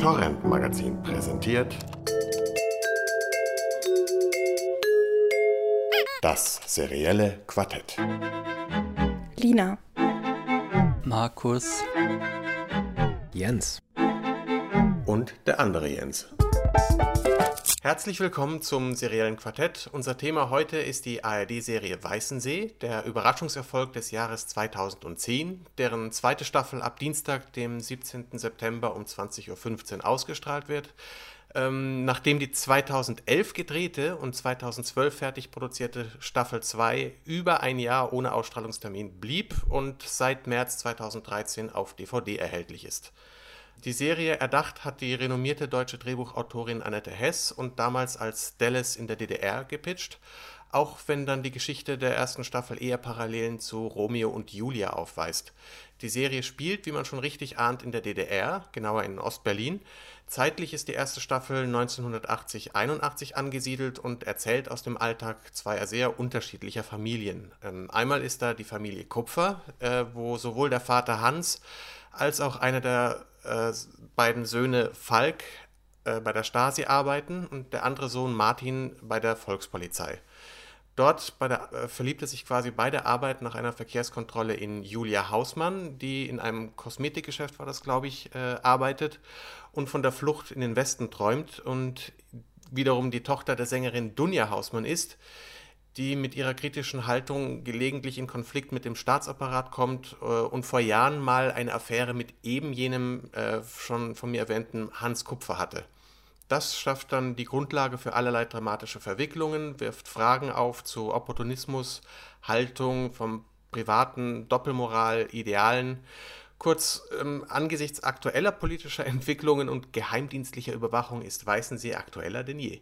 Torrent Magazin präsentiert das serielle Quartett. Lina. Markus. Jens. Und der andere Jens. Herzlich willkommen zum seriellen Quartett. Unser Thema heute ist die ARD-Serie Weißensee, der Überraschungserfolg des Jahres 2010, deren zweite Staffel ab Dienstag, dem 17. September um 20.15 Uhr ausgestrahlt wird. Ähm, nachdem die 2011 gedrehte und 2012 fertig produzierte Staffel 2 über ein Jahr ohne Ausstrahlungstermin blieb und seit März 2013 auf DVD erhältlich ist. Die Serie erdacht hat die renommierte deutsche Drehbuchautorin Annette Hess und damals als Dallas in der DDR gepitcht, auch wenn dann die Geschichte der ersten Staffel eher Parallelen zu Romeo und Julia aufweist. Die Serie spielt, wie man schon richtig ahnt, in der DDR, genauer in Ostberlin. Zeitlich ist die erste Staffel 1980-81 angesiedelt und erzählt aus dem Alltag zweier sehr unterschiedlicher Familien. Ähm, einmal ist da die Familie Kupfer, äh, wo sowohl der Vater Hans als auch einer der äh, beiden Söhne Falk äh, bei der Stasi arbeiten und der andere Sohn Martin bei der Volkspolizei. Dort der, äh, verliebte sich quasi bei der Arbeit nach einer Verkehrskontrolle in Julia Hausmann, die in einem Kosmetikgeschäft, war das glaube ich, äh, arbeitet und von der Flucht in den Westen träumt und wiederum die Tochter der Sängerin Dunja Hausmann ist, die mit ihrer kritischen Haltung gelegentlich in Konflikt mit dem Staatsapparat kommt äh, und vor Jahren mal eine Affäre mit eben jenem äh, schon von mir erwähnten Hans Kupfer hatte. Das schafft dann die Grundlage für allerlei dramatische Verwicklungen, wirft Fragen auf zu Opportunismus, Haltung, vom privaten Doppelmoral, Idealen. Kurz, ähm, angesichts aktueller politischer Entwicklungen und geheimdienstlicher Überwachung ist Weißensee aktueller denn je.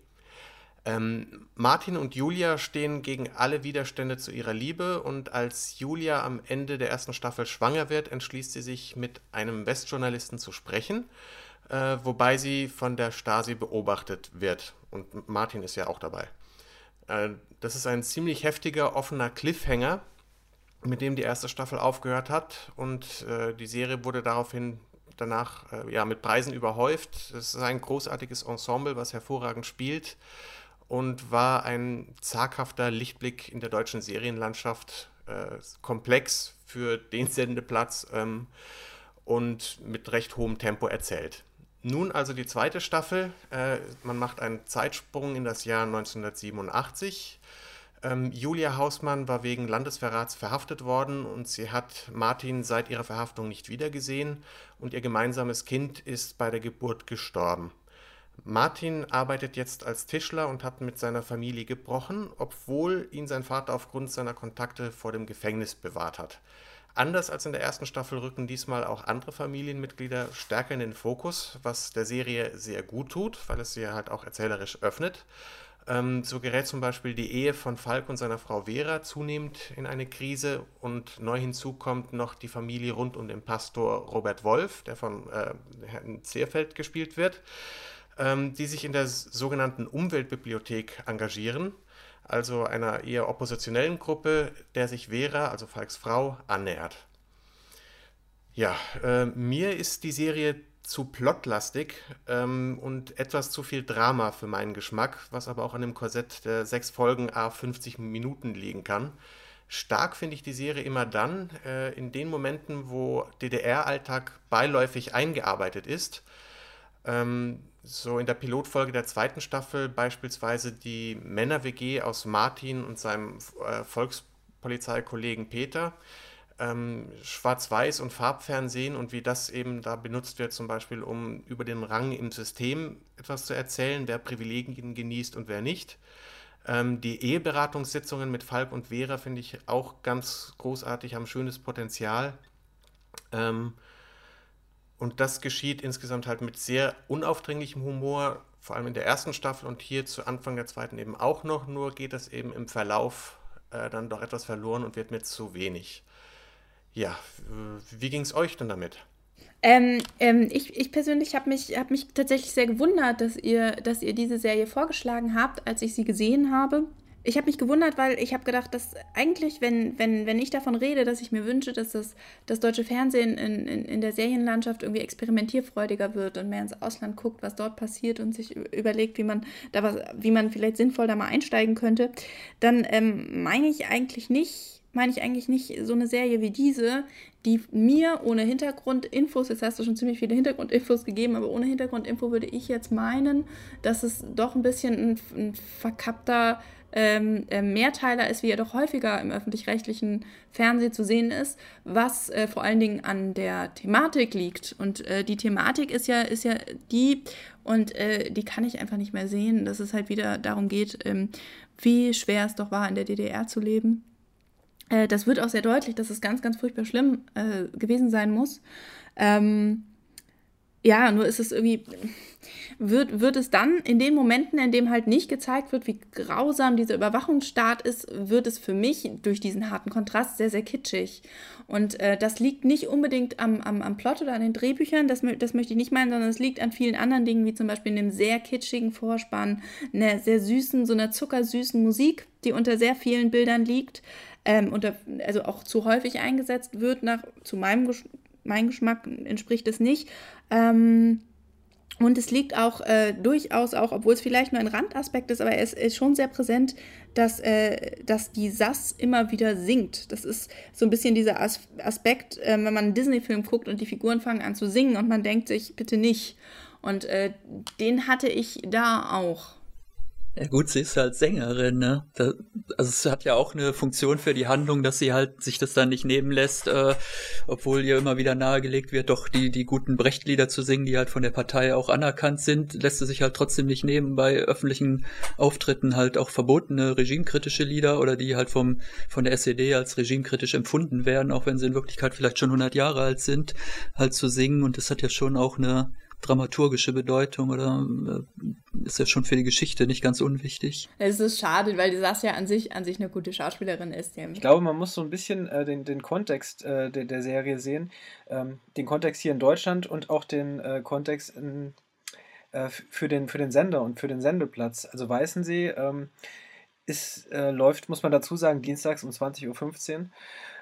Ähm, Martin und Julia stehen gegen alle Widerstände zu ihrer Liebe und als Julia am Ende der ersten Staffel schwanger wird, entschließt sie sich mit einem Westjournalisten zu sprechen, äh, wobei sie von der Stasi beobachtet wird und Martin ist ja auch dabei. Äh, das ist ein ziemlich heftiger, offener Cliffhanger, mit dem die erste Staffel aufgehört hat und äh, die Serie wurde daraufhin danach äh, ja, mit Preisen überhäuft. Es ist ein großartiges Ensemble, was hervorragend spielt und war ein zaghafter Lichtblick in der deutschen Serienlandschaft, äh, komplex für den Sendeplatz ähm, und mit recht hohem Tempo erzählt. Nun also die zweite Staffel. Äh, man macht einen Zeitsprung in das Jahr 1987. Ähm, Julia Hausmann war wegen Landesverrats verhaftet worden und sie hat Martin seit ihrer Verhaftung nicht wiedergesehen und ihr gemeinsames Kind ist bei der Geburt gestorben. Martin arbeitet jetzt als Tischler und hat mit seiner Familie gebrochen, obwohl ihn sein Vater aufgrund seiner Kontakte vor dem Gefängnis bewahrt hat. Anders als in der ersten Staffel rücken diesmal auch andere Familienmitglieder stärker in den Fokus, was der Serie sehr gut tut, weil es sie halt auch erzählerisch öffnet. Ähm, so gerät zum Beispiel die Ehe von Falk und seiner Frau Vera zunehmend in eine Krise und neu hinzu kommt noch die Familie rund um den Pastor Robert Wolf, der von äh, Herrn Zehrfeld gespielt wird ähm, die sich in der sogenannten Umweltbibliothek engagieren, also einer eher oppositionellen Gruppe, der sich Vera, also Falks Frau, annähert. Ja, äh, mir ist die Serie zu plotlastig ähm, und etwas zu viel Drama für meinen Geschmack, was aber auch an dem Korsett der sechs Folgen a 50 Minuten liegen kann. Stark finde ich die Serie immer dann, äh, in den Momenten, wo DDR-Alltag beiläufig eingearbeitet ist. Ähm, so in der Pilotfolge der zweiten Staffel beispielsweise die Männer-WG aus Martin und seinem äh, Volkspolizeikollegen Peter. Ähm, Schwarz-Weiß- und Farbfernsehen und wie das eben da benutzt wird, zum Beispiel, um über den Rang im System etwas zu erzählen, wer Privilegien genießt und wer nicht. Ähm, die Eheberatungssitzungen mit Falk und Vera finde ich auch ganz großartig, haben schönes Potenzial. Ähm, und das geschieht insgesamt halt mit sehr unaufdringlichem Humor, vor allem in der ersten Staffel und hier zu Anfang der zweiten eben auch noch, nur geht das eben im Verlauf äh, dann doch etwas verloren und wird mir zu wenig. Ja, wie ging es euch denn damit? Ähm, ähm, ich, ich persönlich habe mich, hab mich tatsächlich sehr gewundert, dass ihr, dass ihr diese Serie vorgeschlagen habt, als ich sie gesehen habe ich habe mich gewundert, weil ich habe gedacht, dass eigentlich, wenn, wenn, wenn ich davon rede, dass ich mir wünsche, dass das, das deutsche Fernsehen in, in, in der Serienlandschaft irgendwie experimentierfreudiger wird und mehr ins Ausland guckt, was dort passiert und sich überlegt, wie man da was, wie man vielleicht sinnvoll da mal einsteigen könnte, dann ähm, meine ich eigentlich nicht, meine ich eigentlich nicht so eine Serie wie diese, die mir ohne Hintergrundinfos, jetzt hast du schon ziemlich viele Hintergrundinfos gegeben, aber ohne Hintergrundinfo würde ich jetzt meinen, dass es doch ein bisschen ein, ein verkappter ähm, äh, Mehrteiler ist, wie er doch häufiger im öffentlich-rechtlichen Fernsehen zu sehen ist, was äh, vor allen Dingen an der Thematik liegt. Und äh, die Thematik ist ja, ist ja die, und äh, die kann ich einfach nicht mehr sehen, dass es halt wieder darum geht, ähm, wie schwer es doch war, in der DDR zu leben äh, das wird auch sehr deutlich, dass es ganz, ganz furchtbar schlimm äh, gewesen sein muss. Ähm, ja, nur ist es irgendwie, wird, wird es dann in den Momenten, in dem halt nicht gezeigt wird, wie grausam dieser Überwachungsstaat ist, wird es für mich durch diesen harten Kontrast sehr, sehr kitschig. Und äh, das liegt nicht unbedingt am, am, am Plot oder an den Drehbüchern, das, das möchte ich nicht meinen, sondern es liegt an vielen anderen Dingen, wie zum Beispiel in dem sehr kitschigen Vorspann, einer sehr süßen, so einer zuckersüßen Musik, die unter sehr vielen Bildern liegt ähm, und also auch zu häufig eingesetzt wird, nach, zu meinem Gesch mein Geschmack entspricht es nicht. Ähm, und es liegt auch äh, durchaus auch, obwohl es vielleicht nur ein Randaspekt ist, aber es ist schon sehr präsent, dass, äh, dass die Sass immer wieder singt. Das ist so ein bisschen dieser As Aspekt, äh, wenn man einen Disney-Film guckt und die Figuren fangen an zu singen und man denkt sich, bitte nicht. Und äh, den hatte ich da auch. Ja gut, sie ist halt Sängerin, ne? Da, also es hat ja auch eine Funktion für die Handlung, dass sie halt sich das dann nicht nehmen lässt, äh, obwohl ihr immer wieder nahegelegt wird, doch die, die guten Brechtlieder zu singen, die halt von der Partei auch anerkannt sind, lässt sie sich halt trotzdem nicht nehmen, bei öffentlichen Auftritten halt auch verbotene regimekritische Lieder oder die halt vom, von der SED als regimekritisch empfunden werden, auch wenn sie in Wirklichkeit vielleicht schon 100 Jahre alt sind, halt zu singen und das hat ja schon auch eine dramaturgische Bedeutung oder äh, ist ja schon für die Geschichte nicht ganz unwichtig. Es ist schade, weil die Sascha an sich an sich eine gute Schauspielerin ist. Ich glaube, man muss so ein bisschen äh, den, den Kontext äh, der, der Serie sehen. Ähm, den Kontext hier in Deutschland und auch den äh, Kontext in, äh, für, den, für den Sender und für den Sendeplatz. Also Weißensee ähm, ist, äh, läuft, muss man dazu sagen, dienstags um 20.15 Uhr.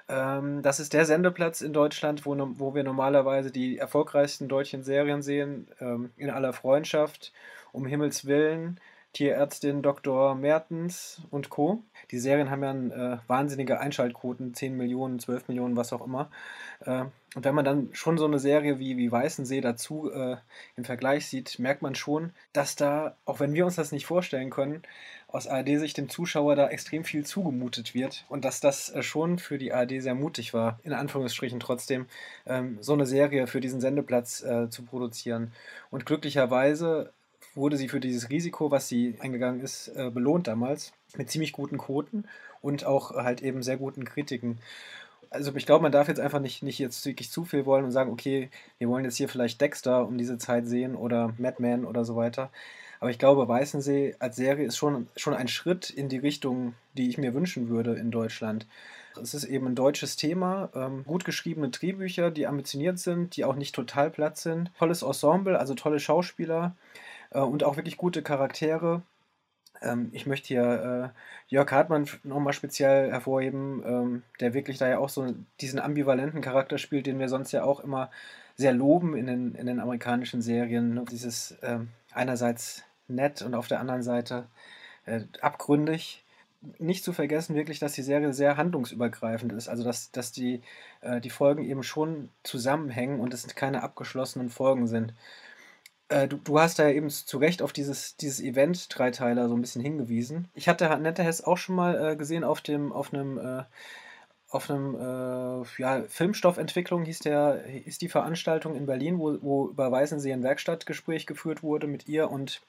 Ähm, das ist der Sendeplatz in Deutschland, wo, wo wir normalerweise die erfolgreichsten deutschen Serien sehen, ähm, in aller Freundschaft, um Himmels Willen, Tierärztin Dr. Mertens und Co. Die Serien haben ja äh, wahnsinnige Einschaltquoten, 10 Millionen, 12 Millionen, was auch immer. Äh, und wenn man dann schon so eine Serie wie, wie Weißensee dazu äh, im Vergleich sieht, merkt man schon, dass da, auch wenn wir uns das nicht vorstellen können, aus ARD-Sicht dem Zuschauer da extrem viel zugemutet wird und dass das äh, schon für die ARD sehr mutig war, in Anführungsstrichen trotzdem, ähm, so eine Serie für diesen Sendeplatz äh, zu produzieren. Und glücklicherweise wurde sie für dieses Risiko, was sie eingegangen ist, äh, belohnt damals mit ziemlich guten Quoten und auch halt eben sehr guten Kritiken. Also ich glaube, man darf jetzt einfach nicht, nicht jetzt wirklich zu viel wollen und sagen, okay, wir wollen jetzt hier vielleicht Dexter um diese Zeit sehen oder Madman oder so weiter. Aber ich glaube, Weißensee als Serie ist schon, schon ein Schritt in die Richtung, die ich mir wünschen würde in Deutschland. Es ist eben ein deutsches Thema, ähm, gut geschriebene Drehbücher, die ambitioniert sind, die auch nicht total platt sind. Tolles Ensemble, also tolle Schauspieler äh, und auch wirklich gute Charaktere. Ähm, ich möchte hier äh, Jörg Hartmann nochmal speziell hervorheben, ähm, der wirklich da ja auch so diesen ambivalenten Charakter spielt, den wir sonst ja auch immer sehr loben in den, in den amerikanischen Serien. Dieses ähm, einerseits nett und auf der anderen Seite äh, abgründig. Nicht zu vergessen wirklich, dass die Serie sehr handlungsübergreifend ist, also dass, dass die, äh, die Folgen eben schon zusammenhängen und es keine abgeschlossenen Folgen sind. Äh, du, du hast da ja eben zu Recht auf dieses, dieses Event-Dreiteiler so ein bisschen hingewiesen. Ich hatte Nette Hess auch schon mal äh, gesehen auf dem, auf einem äh, auf einem äh, ja, Filmstoffentwicklung hieß der, ist die Veranstaltung in Berlin, wo, wo über Weißensee ein Werkstattgespräch geführt wurde mit ihr und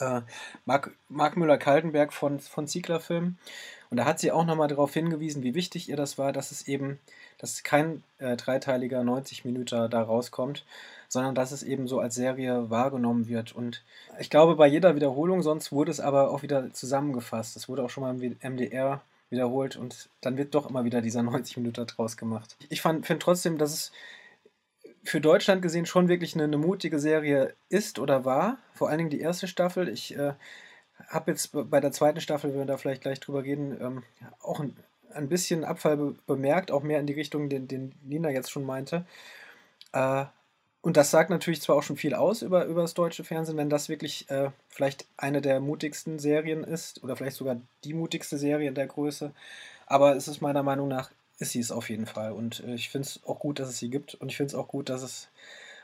äh, Mark, Mark Müller-Kaltenberg von, von Ziegler Film. Und da hat sie auch nochmal darauf hingewiesen, wie wichtig ihr das war, dass es eben, dass kein äh, dreiteiliger 90 Minuten da rauskommt, sondern dass es eben so als Serie wahrgenommen wird. Und ich glaube, bei jeder Wiederholung, sonst wurde es aber auch wieder zusammengefasst. Es wurde auch schon mal im MDR wiederholt und dann wird doch immer wieder dieser 90 Minuten draus gemacht. Ich finde trotzdem, dass es für Deutschland gesehen schon wirklich eine, eine, mutige Serie ist oder war. Vor allen Dingen die erste Staffel. Ich äh, habe jetzt bei der zweiten Staffel, wenn wir da vielleicht gleich drüber reden, ähm, auch ein, ein bisschen Abfall be bemerkt, auch mehr in die Richtung, den, den Nina jetzt schon meinte. Äh, und das sagt natürlich zwar auch schon viel aus über, über das deutsche Fernsehen, wenn das wirklich äh, vielleicht eine der mutigsten Serien ist oder vielleicht sogar die mutigste Serie in der Größe. Aber es ist meiner Meinung nach, ist sie es auf jeden Fall. Und äh, ich finde es auch gut, dass es sie gibt. Und ich finde es auch gut, dass es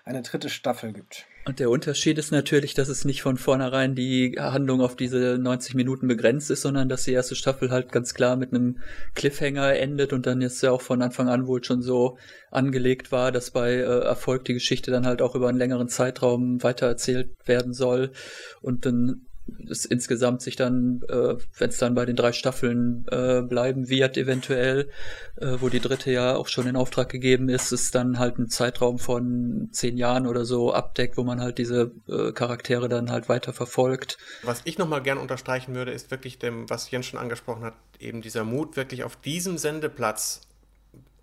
eine dritte Staffel gibt. Und der Unterschied ist natürlich, dass es nicht von vornherein die Handlung auf diese 90 Minuten begrenzt ist, sondern dass die erste Staffel halt ganz klar mit einem Cliffhanger endet und dann jetzt ja auch von Anfang an wohl schon so angelegt war, dass bei äh, Erfolg die Geschichte dann halt auch über einen längeren Zeitraum weitererzählt werden soll. Und dann es insgesamt sich dann, äh, wenn es dann bei den drei Staffeln äh, bleiben wird, eventuell, äh, wo die dritte ja auch schon in Auftrag gegeben ist, ist dann halt ein Zeitraum von zehn Jahren oder so abdeckt, wo man halt diese äh, Charaktere dann halt weiter verfolgt. Was ich nochmal gern unterstreichen würde, ist wirklich dem, was Jens schon angesprochen hat, eben dieser Mut, wirklich auf diesem Sendeplatz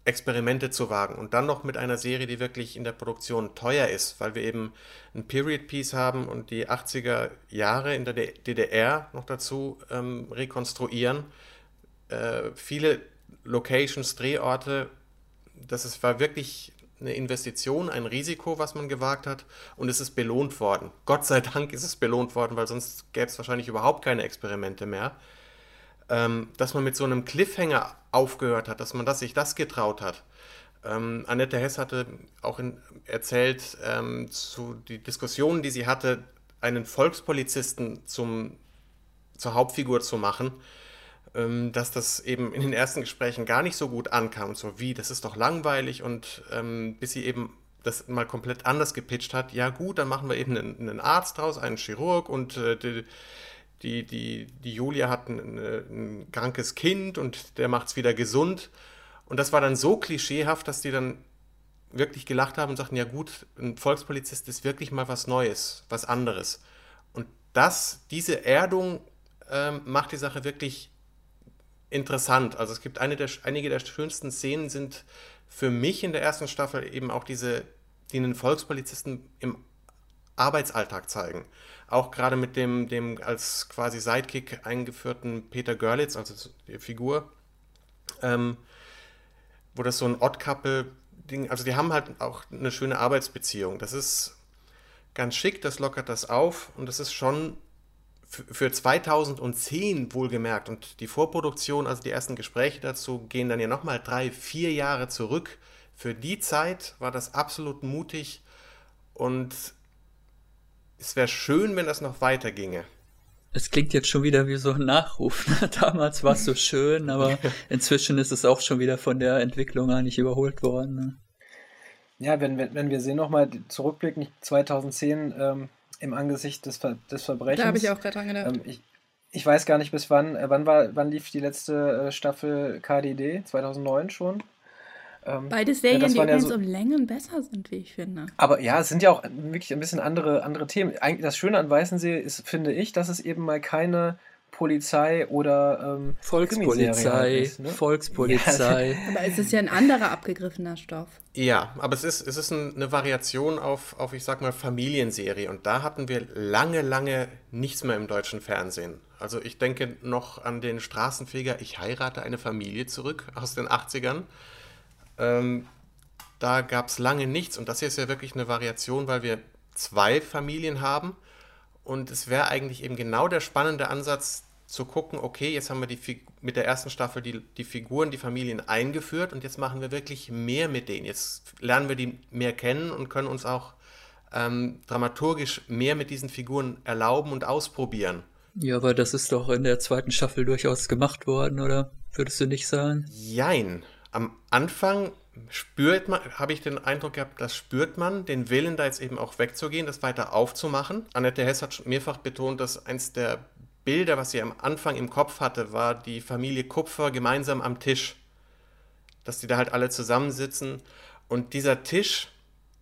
Experimente zu wagen und dann noch mit einer Serie, die wirklich in der Produktion teuer ist, weil wir eben ein Period Piece haben und die 80er Jahre in der DDR noch dazu ähm, rekonstruieren. Äh, viele Locations, Drehorte, das ist, war wirklich eine Investition, ein Risiko, was man gewagt hat und es ist belohnt worden. Gott sei Dank ist es belohnt worden, weil sonst gäbe es wahrscheinlich überhaupt keine Experimente mehr ähm, dass man mit so einem Cliffhanger aufgehört hat, dass man das, sich das getraut hat. Ähm, Annette Hess hatte auch in, erzählt, ähm, zu die Diskussionen, die sie hatte, einen Volkspolizisten zum, zur Hauptfigur zu machen, ähm, dass das eben in den ersten Gesprächen gar nicht so gut ankam. So wie, das ist doch langweilig und ähm, bis sie eben das mal komplett anders gepitcht hat, ja gut, dann machen wir eben einen, einen Arzt draus, einen Chirurg und äh, die, die, die, die Julia hat ein, ein krankes Kind und der macht es wieder gesund. Und das war dann so klischeehaft, dass die dann wirklich gelacht haben und sagten, ja gut, ein Volkspolizist ist wirklich mal was Neues, was anderes. Und das, diese Erdung ähm, macht die Sache wirklich interessant. Also es gibt eine der, einige der schönsten Szenen sind für mich in der ersten Staffel eben auch diese, die einen Volkspolizisten im Arbeitsalltag zeigen auch gerade mit dem, dem als quasi Sidekick eingeführten Peter Görlitz, also die Figur, ähm, wo das so ein Odd-Couple-Ding, also die haben halt auch eine schöne Arbeitsbeziehung. Das ist ganz schick, das lockert das auf und das ist schon für 2010 wohlgemerkt und die Vorproduktion, also die ersten Gespräche dazu, gehen dann ja nochmal drei, vier Jahre zurück. Für die Zeit war das absolut mutig und es wäre schön, wenn das noch weiter ginge. Es klingt jetzt schon wieder wie so ein Nachruf. Damals war es so schön, aber inzwischen ist es auch schon wieder von der Entwicklung eigentlich überholt worden. Ne? Ja, wenn, wenn, wenn wir sehen nochmal zurückblicken, 2010 ähm, im Angesicht des, Ver des Verbrechens. Da habe ich auch gerade dran gedacht. Ähm, ich, ich weiß gar nicht bis wann, äh, wann war, wann lief die letzte äh, Staffel KDD? 2009 schon? Ähm, Beide Serien, ja, die übrigens ja so, um Längen besser sind, wie ich finde. Aber ja, es sind ja auch wirklich ein bisschen andere, andere Themen. Eigentlich das Schöne an Weißensee ist, finde ich, dass es eben mal keine Polizei oder ähm, Volkspolizei, ist, ne? Volkspolizei. Ja. aber es ist ja ein anderer abgegriffener Stoff. Ja, aber es ist, es ist eine Variation auf, auf, ich sag mal, Familienserie. Und da hatten wir lange, lange nichts mehr im deutschen Fernsehen. Also ich denke noch an den Straßenfeger Ich heirate eine Familie zurück aus den 80ern. Ähm, da gab es lange nichts und das hier ist ja wirklich eine Variation, weil wir zwei Familien haben und es wäre eigentlich eben genau der spannende Ansatz zu gucken, okay, jetzt haben wir die mit der ersten Staffel die, die Figuren, die Familien eingeführt und jetzt machen wir wirklich mehr mit denen. Jetzt lernen wir die mehr kennen und können uns auch ähm, dramaturgisch mehr mit diesen Figuren erlauben und ausprobieren. Ja, aber das ist doch in der zweiten Staffel durchaus gemacht worden, oder? Würdest du nicht sagen? Jein am Anfang spürt man, habe ich den Eindruck gehabt, das spürt man, den Willen da jetzt eben auch wegzugehen, das weiter aufzumachen. Annette Hess hat mehrfach betont, dass eins der Bilder, was sie am Anfang im Kopf hatte, war die Familie Kupfer gemeinsam am Tisch. Dass die da halt alle zusammensitzen. Und dieser Tisch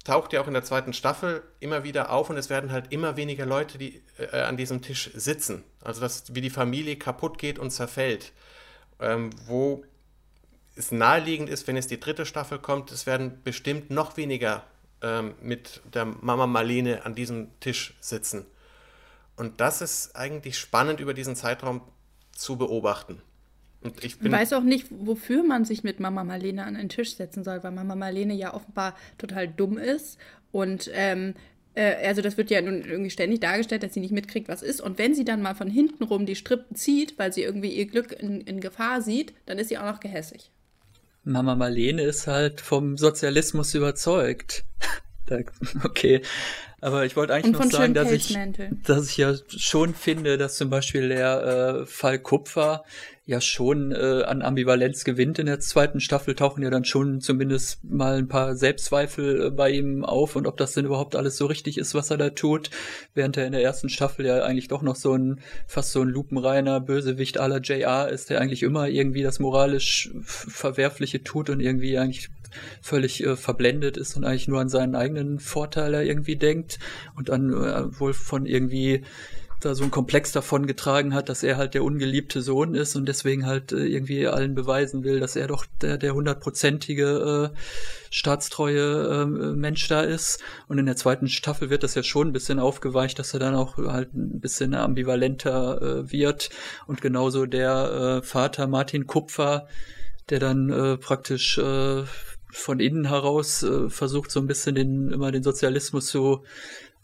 taucht ja auch in der zweiten Staffel immer wieder auf und es werden halt immer weniger Leute, die äh, an diesem Tisch sitzen. Also dass wie die Familie kaputt geht und zerfällt. Ähm, wo es naheliegend ist, wenn jetzt die dritte Staffel kommt, es werden bestimmt noch weniger ähm, mit der Mama Marlene an diesem Tisch sitzen. Und das ist eigentlich spannend über diesen Zeitraum zu beobachten. Und ich bin weiß auch nicht, wofür man sich mit Mama Marlene an einen Tisch setzen soll, weil Mama Marlene ja offenbar total dumm ist und ähm, äh, also das wird ja nun irgendwie ständig dargestellt, dass sie nicht mitkriegt, was ist. Und wenn sie dann mal von hinten rum die Strippen zieht, weil sie irgendwie ihr Glück in, in Gefahr sieht, dann ist sie auch noch gehässig. Mama Marlene ist halt vom Sozialismus überzeugt. okay, aber ich wollte eigentlich noch sagen, dass ich, dass ich ja schon finde, dass zum Beispiel der äh, Fall Kupfer ja schon äh, an Ambivalenz gewinnt in der zweiten Staffel, tauchen ja dann schon zumindest mal ein paar Selbstzweifel äh, bei ihm auf und ob das denn überhaupt alles so richtig ist, was er da tut, während er in der ersten Staffel ja eigentlich doch noch so ein fast so ein lupenreiner Bösewicht aller JR ist, der eigentlich immer irgendwie das moralisch Verwerfliche tut und irgendwie eigentlich völlig äh, verblendet ist und eigentlich nur an seinen eigenen Vorteil irgendwie denkt und dann äh, wohl von irgendwie da so ein Komplex davon getragen hat, dass er halt der ungeliebte Sohn ist und deswegen halt äh, irgendwie allen beweisen will, dass er doch der der hundertprozentige äh, staatstreue äh, Mensch da ist. Und in der zweiten Staffel wird das ja schon ein bisschen aufgeweicht, dass er dann auch halt ein bisschen ambivalenter äh, wird. Und genauso der äh, Vater Martin Kupfer, der dann äh, praktisch äh, von innen heraus äh, versucht so ein bisschen den, immer den Sozialismus zu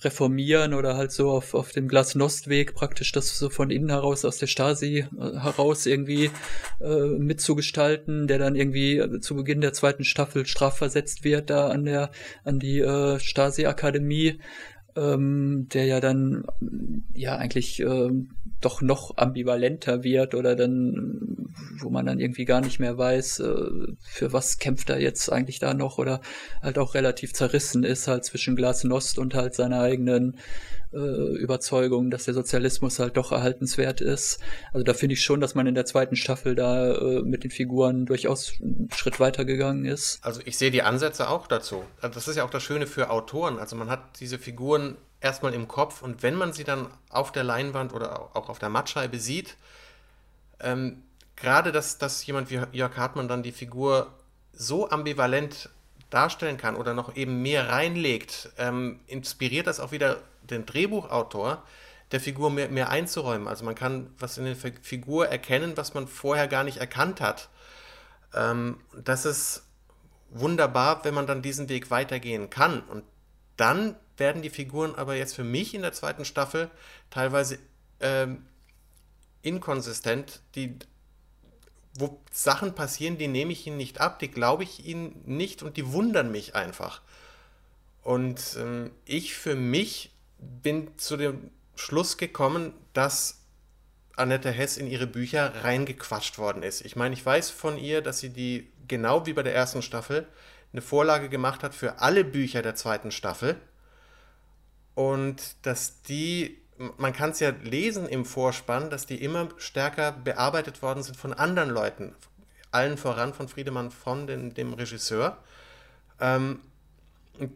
reformieren oder halt so auf, auf dem Glasnost-Weg praktisch das so von innen heraus aus der Stasi äh, heraus irgendwie äh, mitzugestalten, der dann irgendwie äh, zu Beginn der zweiten Staffel strafversetzt wird da an der an die äh, Stasi-Akademie ähm, der ja dann ja eigentlich ähm, doch noch ambivalenter wird oder dann, wo man dann irgendwie gar nicht mehr weiß, äh, für was kämpft er jetzt eigentlich da noch oder halt auch relativ zerrissen ist halt zwischen Glasnost und halt seiner eigenen äh, Überzeugung, dass der Sozialismus halt doch erhaltenswert ist. Also da finde ich schon, dass man in der zweiten Staffel da äh, mit den Figuren durchaus einen Schritt weiter gegangen ist. Also ich sehe die Ansätze auch dazu. Also das ist ja auch das Schöne für Autoren. Also man hat diese Figuren erstmal im Kopf und wenn man sie dann auf der Leinwand oder auch auf der Mattscheibe sieht, ähm, gerade dass, dass jemand wie Jörg Hartmann dann die Figur so ambivalent darstellen kann oder noch eben mehr reinlegt, ähm, inspiriert das auch wieder den Drehbuchautor, der Figur mehr, mehr einzuräumen. Also man kann was in der Figur erkennen, was man vorher gar nicht erkannt hat. Ähm, das ist wunderbar, wenn man dann diesen Weg weitergehen kann. Und dann werden die Figuren aber jetzt für mich in der zweiten Staffel teilweise ähm, inkonsistent. Die, wo Sachen passieren, die nehme ich ihnen nicht ab, die glaube ich ihnen nicht und die wundern mich einfach. Und ähm, ich für mich bin zu dem Schluss gekommen, dass Annette Hess in ihre Bücher reingequatscht worden ist. Ich meine, ich weiß von ihr, dass sie die, genau wie bei der ersten Staffel, eine Vorlage gemacht hat für alle Bücher der zweiten Staffel und dass die, man kann es ja lesen im Vorspann, dass die immer stärker bearbeitet worden sind von anderen Leuten, allen voran von Friedemann von, den, dem Regisseur. Ähm,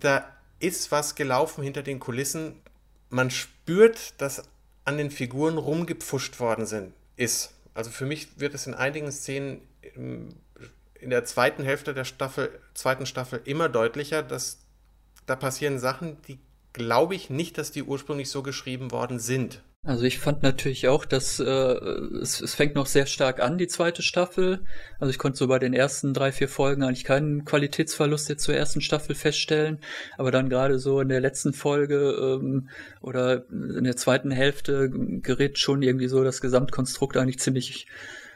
da ist was gelaufen hinter den Kulissen. Man spürt, dass an den Figuren rumgepfuscht worden sind, ist. Also für mich wird es in einigen Szenen in der zweiten Hälfte der Staffel, zweiten Staffel immer deutlicher, dass da passieren Sachen, die glaube ich nicht, dass die ursprünglich so geschrieben worden sind. Also ich fand natürlich auch, dass äh, es, es fängt noch sehr stark an, die zweite Staffel. Also ich konnte so bei den ersten drei, vier Folgen eigentlich keinen Qualitätsverlust jetzt zur ersten Staffel feststellen. Aber dann gerade so in der letzten Folge ähm, oder in der zweiten Hälfte gerät schon irgendwie so das Gesamtkonstrukt eigentlich ziemlich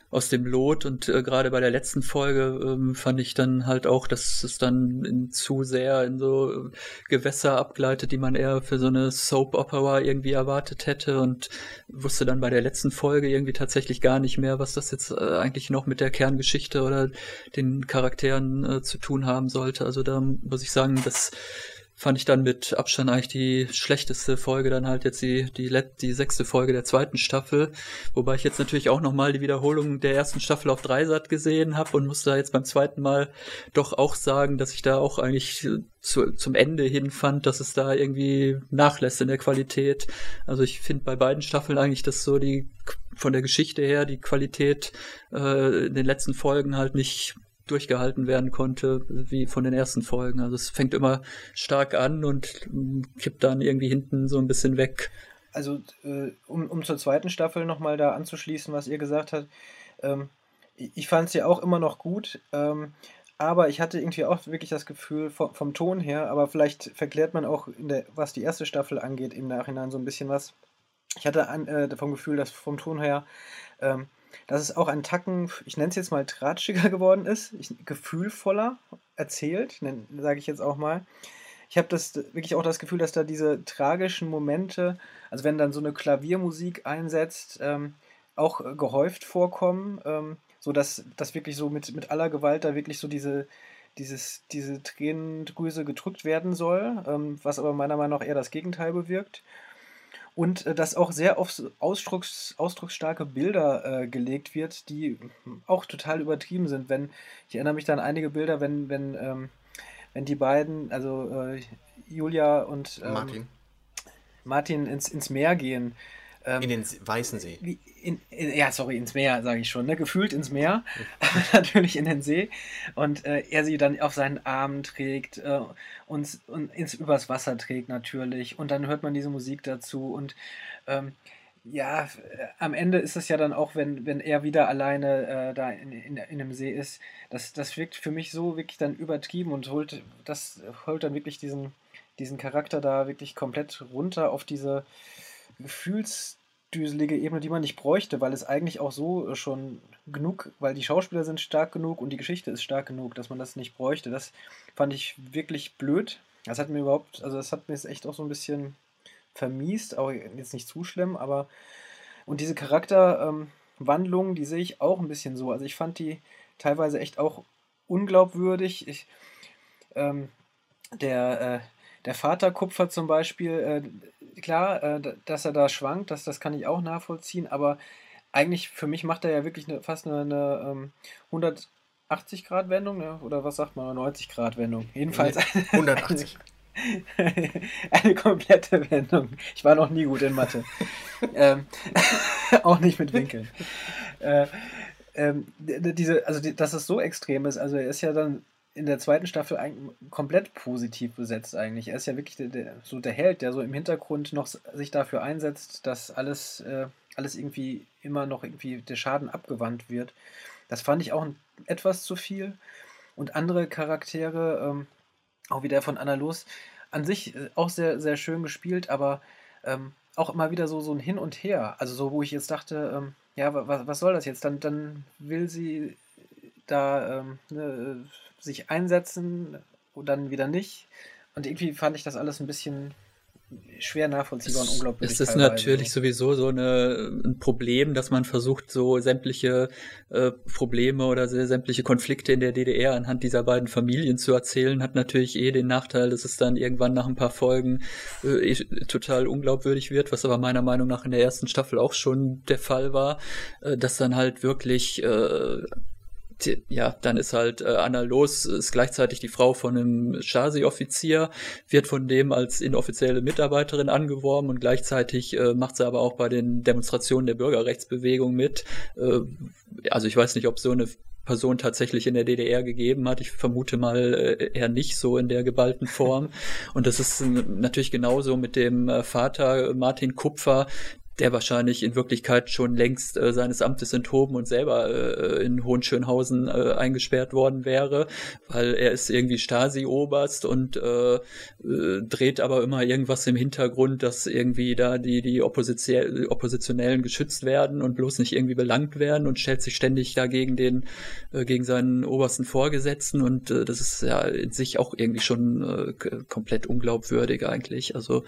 aus dem Lot und äh, gerade bei der letzten Folge ähm, fand ich dann halt auch, dass es dann in, zu sehr in so Gewässer abgleitet, die man eher für so eine Soap Opera irgendwie erwartet hätte und wusste dann bei der letzten Folge irgendwie tatsächlich gar nicht mehr, was das jetzt äh, eigentlich noch mit der Kerngeschichte oder den Charakteren äh, zu tun haben sollte. Also da muss ich sagen, dass fand ich dann mit Abstand eigentlich die schlechteste Folge dann halt jetzt die die die sechste Folge der zweiten Staffel, wobei ich jetzt natürlich auch noch mal die Wiederholung der ersten Staffel auf Dreisat gesehen habe und muss da jetzt beim zweiten Mal doch auch sagen, dass ich da auch eigentlich zu, zum Ende hin fand, dass es da irgendwie nachlässt in der Qualität. Also ich finde bei beiden Staffeln eigentlich, dass so die von der Geschichte her die Qualität äh, in den letzten Folgen halt nicht durchgehalten werden konnte, wie von den ersten Folgen. Also es fängt immer stark an und kippt dann irgendwie hinten so ein bisschen weg. also äh, um, um zur zweiten Staffel nochmal da anzuschließen, was ihr gesagt habt, ähm, ich fand es ja auch immer noch gut, ähm, aber ich hatte irgendwie auch wirklich das Gefühl vom, vom Ton her, aber vielleicht verklärt man auch, der, was die erste Staffel angeht, im Nachhinein so ein bisschen was. Ich hatte an, äh, vom Gefühl, dass vom Ton her, ähm, dass es auch ein Tacken, ich nenne es jetzt mal tratschiger geworden ist, ich, gefühlvoller erzählt, sage ich jetzt auch mal. Ich habe das wirklich auch das Gefühl, dass da diese tragischen Momente, also wenn dann so eine Klaviermusik einsetzt, ähm, auch gehäuft vorkommen. Ähm, so dass das wirklich so mit, mit aller Gewalt da wirklich so diese, dieses, diese Tränendrüse gedrückt werden soll, ähm, was aber meiner Meinung nach eher das Gegenteil bewirkt. Und äh, dass auch sehr auf Ausdrucks, ausdrucksstarke Bilder äh, gelegt wird, die auch total übertrieben sind. Wenn, ich erinnere mich da an einige Bilder, wenn, wenn, ähm, wenn die beiden, also äh, Julia und ähm, Martin, Martin ins, ins Meer gehen ähm, in den Weißen See. In, in, ja, sorry, ins Meer, sage ich schon. Ne? Gefühlt ins Meer, aber natürlich in den See. Und äh, er sie dann auf seinen Armen trägt äh, und, und ins übers Wasser trägt natürlich. Und dann hört man diese Musik dazu. Und ähm, ja, äh, am Ende ist es ja dann auch, wenn, wenn er wieder alleine äh, da in, in, in dem See ist, das, das wirkt für mich so wirklich dann übertrieben und holt, das holt dann wirklich diesen, diesen Charakter da wirklich komplett runter auf diese gefühlsdüselige Ebene, die man nicht bräuchte, weil es eigentlich auch so schon genug, weil die Schauspieler sind stark genug und die Geschichte ist stark genug, dass man das nicht bräuchte. Das fand ich wirklich blöd. Das hat mir überhaupt, also das hat mir jetzt echt auch so ein bisschen vermiest, auch jetzt nicht zu schlimm, aber und diese Charakterwandlungen, ähm, die sehe ich auch ein bisschen so. Also ich fand die teilweise echt auch unglaubwürdig. Ich, ähm, der, äh, der Vater Kupfer zum Beispiel, äh, klar, äh, dass er da schwankt, das, das kann ich auch nachvollziehen, aber eigentlich für mich macht er ja wirklich eine, fast eine, eine ähm, 180 Grad Wendung, ne? oder was sagt man, 90 Grad Wendung. Jedenfalls 180. Eine, eine komplette Wendung. Ich war noch nie gut in Mathe. ähm, auch nicht mit Winkeln. Äh, ähm, diese, also die, dass es so extrem ist, also er ist ja dann in der zweiten Staffel eigentlich komplett positiv besetzt eigentlich. Er ist ja wirklich der, der, so der Held, der so im Hintergrund noch sich dafür einsetzt, dass alles, äh, alles irgendwie immer noch irgendwie der Schaden abgewandt wird. Das fand ich auch ein, etwas zu viel. Und andere Charaktere, ähm, auch wie der von Anna Los, an sich äh, auch sehr, sehr schön gespielt, aber ähm, auch immer wieder so, so ein Hin und Her. Also so, wo ich jetzt dachte, ähm, ja, was, was soll das jetzt? Dann, dann will sie da ähm, ne, sich einsetzen und dann wieder nicht. Und irgendwie fand ich das alles ein bisschen schwer nachvollziehbar und unglaublich. Es ist natürlich sowieso so eine, ein Problem, dass man versucht, so sämtliche äh, Probleme oder sämtliche Konflikte in der DDR anhand dieser beiden Familien zu erzählen, hat natürlich eh den Nachteil, dass es dann irgendwann nach ein paar Folgen äh, total unglaubwürdig wird, was aber meiner Meinung nach in der ersten Staffel auch schon der Fall war, äh, dass dann halt wirklich äh, ja, dann ist halt äh, Anna Los, ist gleichzeitig die Frau von einem Stasi-Offizier, wird von dem als inoffizielle Mitarbeiterin angeworben und gleichzeitig äh, macht sie aber auch bei den Demonstrationen der Bürgerrechtsbewegung mit. Äh, also ich weiß nicht, ob so eine Person tatsächlich in der DDR gegeben hat. Ich vermute mal äh, eher nicht so in der geballten Form. Und das ist natürlich genauso mit dem äh, Vater Martin Kupfer, der wahrscheinlich in Wirklichkeit schon längst äh, seines Amtes enthoben und selber äh, in Hohenschönhausen äh, eingesperrt worden wäre, weil er ist irgendwie Stasi-Oberst und äh, äh, dreht aber immer irgendwas im Hintergrund, dass irgendwie da die, die Opposition Oppositionellen geschützt werden und bloß nicht irgendwie belangt werden und stellt sich ständig dagegen den, äh, gegen seinen obersten Vorgesetzten und das ist ja in sich auch irgendwie schon komplett unglaubwürdig eigentlich. Also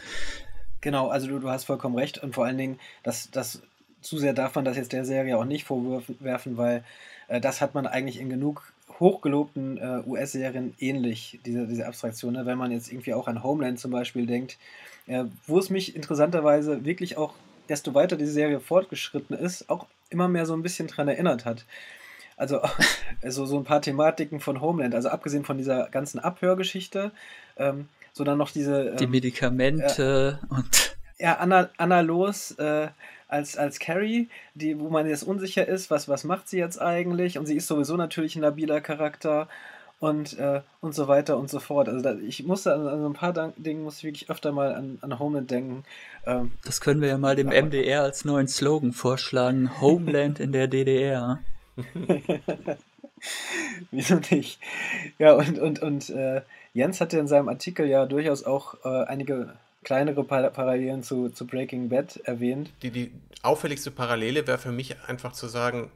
Genau, also du, du hast vollkommen recht und vor allen Dingen, das, das zu sehr darf man das jetzt der Serie auch nicht vorwerfen, weil äh, das hat man eigentlich in genug hochgelobten äh, US-Serien ähnlich, diese, diese Abstraktion. Ne? Wenn man jetzt irgendwie auch an Homeland zum Beispiel denkt, äh, wo es mich interessanterweise wirklich auch, desto weiter diese Serie fortgeschritten ist, auch immer mehr so ein bisschen dran erinnert hat. Also, also so ein paar Thematiken von Homeland, also abgesehen von dieser ganzen Abhörgeschichte, ähm, sondern noch diese. Ähm, die Medikamente äh, und. Ja, Anna, Anna Los äh, als, als Carrie, die, wo man jetzt unsicher ist, was, was macht sie jetzt eigentlich? Und sie ist sowieso natürlich ein labiler Charakter. und, äh, und so weiter und so fort. Also da, ich musste an, an so ein paar Dingen muss ich wirklich öfter mal an, an Homeland denken. Ähm, das können wir ja mal dem MDR als neuen Slogan vorschlagen. Homeland in der DDR. Wieso nicht? Ja, und, und, und äh, Jens hatte in seinem Artikel ja durchaus auch äh, einige kleinere Parallelen zu, zu Breaking Bad erwähnt. Die, die auffälligste Parallele wäre für mich einfach zu sagen,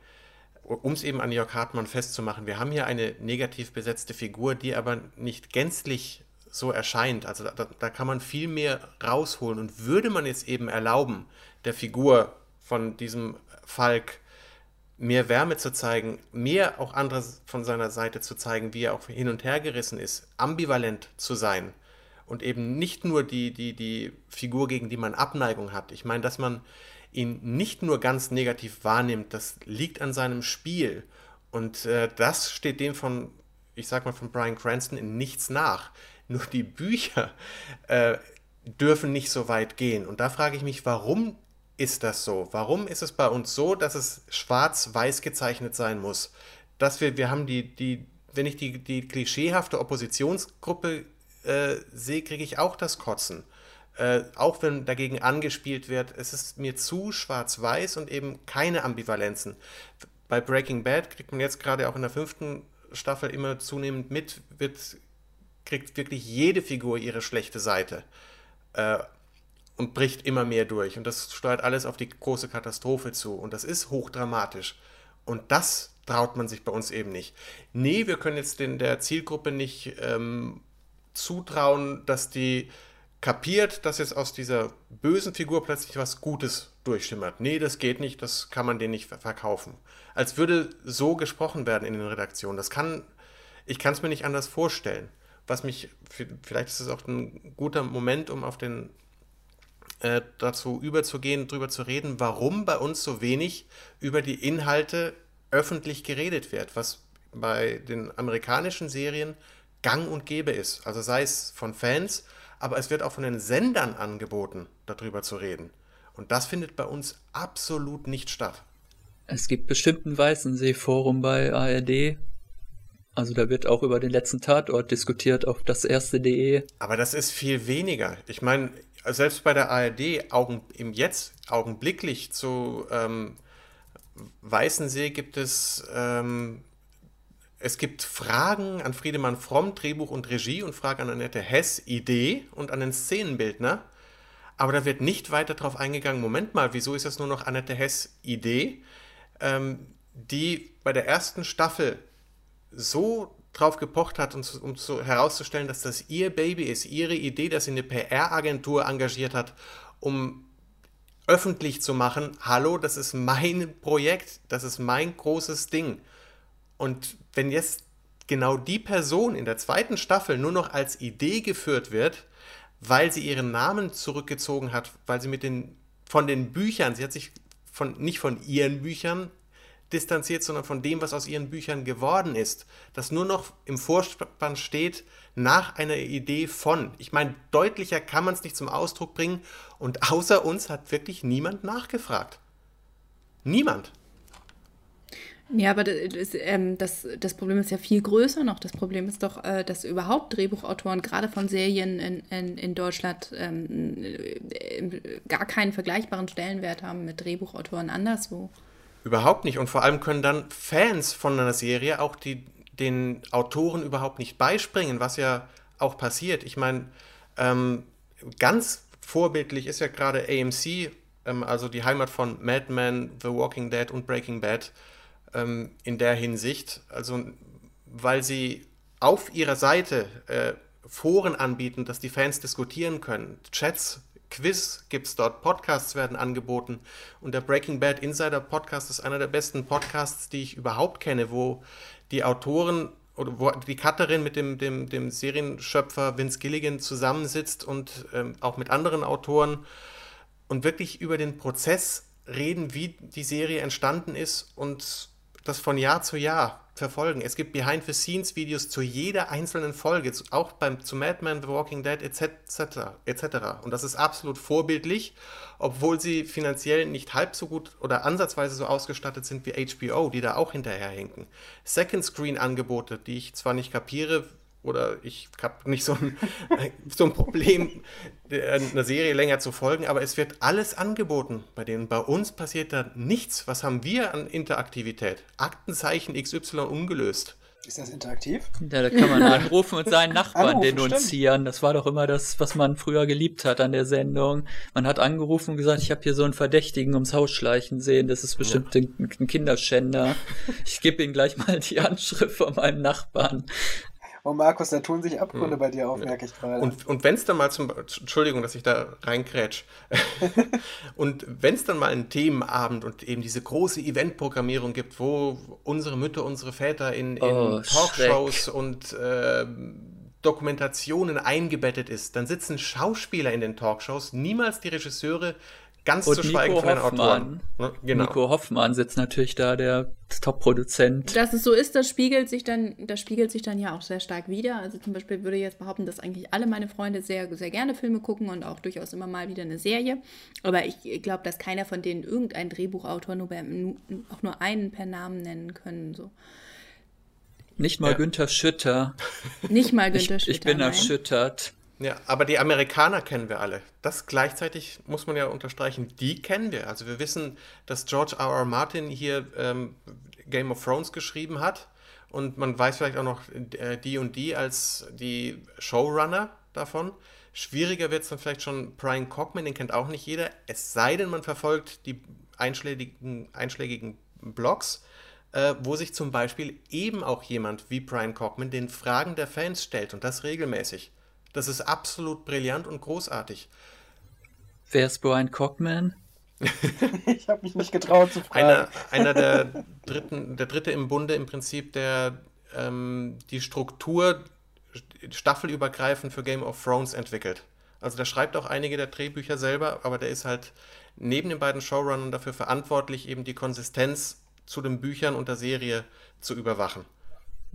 um es eben an Jörg Hartmann festzumachen, wir haben hier eine negativ besetzte Figur, die aber nicht gänzlich so erscheint. Also da, da kann man viel mehr rausholen. Und würde man jetzt eben erlauben, der Figur von diesem Falk mehr Wärme zu zeigen, mehr auch anderes von seiner Seite zu zeigen, wie er auch hin und her gerissen ist, ambivalent zu sein und eben nicht nur die, die, die Figur, gegen die man Abneigung hat. Ich meine, dass man ihn nicht nur ganz negativ wahrnimmt, das liegt an seinem Spiel. Und äh, das steht dem von, ich sag mal, von Brian Cranston in nichts nach. Nur die Bücher äh, dürfen nicht so weit gehen. Und da frage ich mich, warum ist das so? Warum ist es bei uns so, dass es schwarz-weiß gezeichnet sein muss? Dass wir, wir haben die, die, wenn ich die, die klischeehafte Oppositionsgruppe äh, sehe, kriege ich auch das Kotzen. Äh, auch wenn dagegen angespielt wird, es ist mir zu schwarz-weiß und eben keine Ambivalenzen. Bei Breaking Bad kriegt man jetzt gerade auch in der fünften Staffel immer zunehmend mit, wird, kriegt wirklich jede Figur ihre schlechte Seite äh, und bricht immer mehr durch. Und das steuert alles auf die große Katastrophe zu. Und das ist hochdramatisch. Und das traut man sich bei uns eben nicht. Nee, wir können jetzt den, der Zielgruppe nicht ähm, zutrauen, dass die kapiert, dass jetzt aus dieser bösen Figur plötzlich was Gutes durchschimmert. Nee, das geht nicht, das kann man denen nicht verkaufen. Als würde so gesprochen werden in den Redaktionen. Das kann, ich kann es mir nicht anders vorstellen. Was mich, vielleicht ist es auch ein guter Moment, um auf den äh, dazu überzugehen, drüber zu reden, warum bei uns so wenig über die Inhalte öffentlich geredet wird, was bei den amerikanischen Serien gang und gäbe ist. Also sei es von Fans, aber es wird auch von den Sendern angeboten, darüber zu reden. Und das findet bei uns absolut nicht statt. Es gibt bestimmt ein Weißensee-Forum bei ARD. Also da wird auch über den letzten Tatort diskutiert auf das erste.de. Aber das ist viel weniger. Ich meine, selbst bei der ARD Augen, im Jetzt augenblicklich zu ähm, Weißensee gibt es ähm, es gibt Fragen an Friedemann Fromm, Drehbuch und Regie und Fragen an Annette Hess, Idee und an den Szenenbildner. Aber da wird nicht weiter darauf eingegangen, Moment mal, wieso ist das nur noch Annette Hess Idee, ähm, die bei der ersten Staffel so drauf gepocht hat, um, um so herauszustellen, dass das ihr Baby ist, ihre Idee, dass sie eine PR-Agentur engagiert hat, um öffentlich zu machen, hallo, das ist mein Projekt, das ist mein großes Ding. Und wenn jetzt genau die Person in der zweiten Staffel nur noch als Idee geführt wird, weil sie ihren Namen zurückgezogen hat, weil sie mit den von den Büchern, sie hat sich von nicht von ihren Büchern distanziert, sondern von dem, was aus ihren Büchern geworden ist, dass nur noch im Vorspann steht nach einer Idee von. Ich meine, deutlicher kann man es nicht zum Ausdruck bringen und außer uns hat wirklich niemand nachgefragt. Niemand. Ja, aber das, ähm, das, das, Problem ist ja viel größer noch. Das Problem ist doch, äh, dass überhaupt Drehbuchautoren gerade von Serien in, in, in Deutschland ähm, äh, gar keinen vergleichbaren Stellenwert haben mit Drehbuchautoren anderswo. Überhaupt nicht. Und vor allem können dann Fans von einer Serie auch die, den Autoren überhaupt nicht beispringen, was ja auch passiert. Ich meine, ähm, ganz vorbildlich ist ja gerade AMC, ähm, also die Heimat von Mad Men, The Walking Dead und Breaking Bad ähm, in der Hinsicht. Also, weil sie auf ihrer Seite äh, Foren anbieten, dass die Fans diskutieren können. Chats, Quiz gibt es dort, Podcasts werden angeboten. Und der Breaking Bad Insider Podcast ist einer der besten Podcasts, die ich überhaupt kenne, wo die Autoren oder wo die Cutterin mit dem, dem, dem Serienschöpfer Vince Gilligan zusammensitzt und ähm, auch mit anderen Autoren und wirklich über den Prozess reden, wie die Serie entstanden ist und das von Jahr zu Jahr verfolgen. Es gibt Behind-the-Scenes-Videos zu jeder einzelnen Folge, auch beim, zu Mad Men, The Walking Dead etc. etc. Und das ist absolut vorbildlich, obwohl sie finanziell nicht halb so gut oder ansatzweise so ausgestattet sind wie HBO, die da auch hinterherhinken. Second-Screen-Angebote, die ich zwar nicht kapiere, oder ich habe nicht so ein, so ein Problem, eine Serie länger zu folgen, aber es wird alles angeboten bei denen. Bei uns passiert da nichts. Was haben wir an Interaktivität? Aktenzeichen XY ungelöst. Ist das interaktiv? Ja, da kann man anrufen und seinen Nachbarn anrufen, denunzieren. Stimmt. Das war doch immer das, was man früher geliebt hat an der Sendung. Man hat angerufen und gesagt, ich habe hier so einen Verdächtigen ums Haus schleichen sehen. Das ist bestimmt ja. ein, ein Kinderschänder. Ich gebe ihm gleich mal die Anschrift von meinem Nachbarn. Oh Markus, da tun sich Abgründe hm. bei dir auf, merke ich gerade. Und, und wenn es dann mal zum, Entschuldigung, dass ich da reinkrätsch. und wenn es dann mal einen Themenabend und eben diese große Eventprogrammierung gibt, wo unsere Mütter, unsere Väter in, in oh, Talkshows Schreck. und äh, Dokumentationen eingebettet ist, dann sitzen Schauspieler in den Talkshows, niemals die Regisseure, Ganz und zu schweigen Nico von den Autoren. Ne? Genau. Nico Hoffmann sitzt natürlich da, der Top-Produzent. Dass es so ist, das spiegelt sich dann, das spiegelt sich dann ja auch sehr stark wieder. Also zum Beispiel würde ich jetzt behaupten, dass eigentlich alle meine Freunde sehr, sehr gerne Filme gucken und auch durchaus immer mal wieder eine Serie. Aber ich glaube, dass keiner von denen irgendein Drehbuchautor nur bei, auch nur einen per Namen nennen können. So. Nicht mal ja. Günther Schütter. Nicht mal Günther ich, Schütter. Ich bin nein. erschüttert. Ja, aber die Amerikaner kennen wir alle. Das gleichzeitig muss man ja unterstreichen, die kennen wir. Also wir wissen, dass George R. R. Martin hier ähm, Game of Thrones geschrieben hat und man weiß vielleicht auch noch äh, die und die als die Showrunner davon. Schwieriger wird es dann vielleicht schon Brian Cockman, den kennt auch nicht jeder, es sei denn, man verfolgt die einschlägigen, einschlägigen Blogs, äh, wo sich zum Beispiel eben auch jemand wie Brian Cockman den Fragen der Fans stellt und das regelmäßig. Das ist absolut brillant und großartig. Wer ist Brian Cockman? ich habe mich nicht getraut zu fragen. Einer, einer der dritten, der dritte im Bunde im Prinzip, der ähm, die Struktur staffelübergreifend für Game of Thrones entwickelt. Also der schreibt auch einige der Drehbücher selber, aber der ist halt neben den beiden Showrunnern dafür verantwortlich, eben die Konsistenz zu den Büchern und der Serie zu überwachen.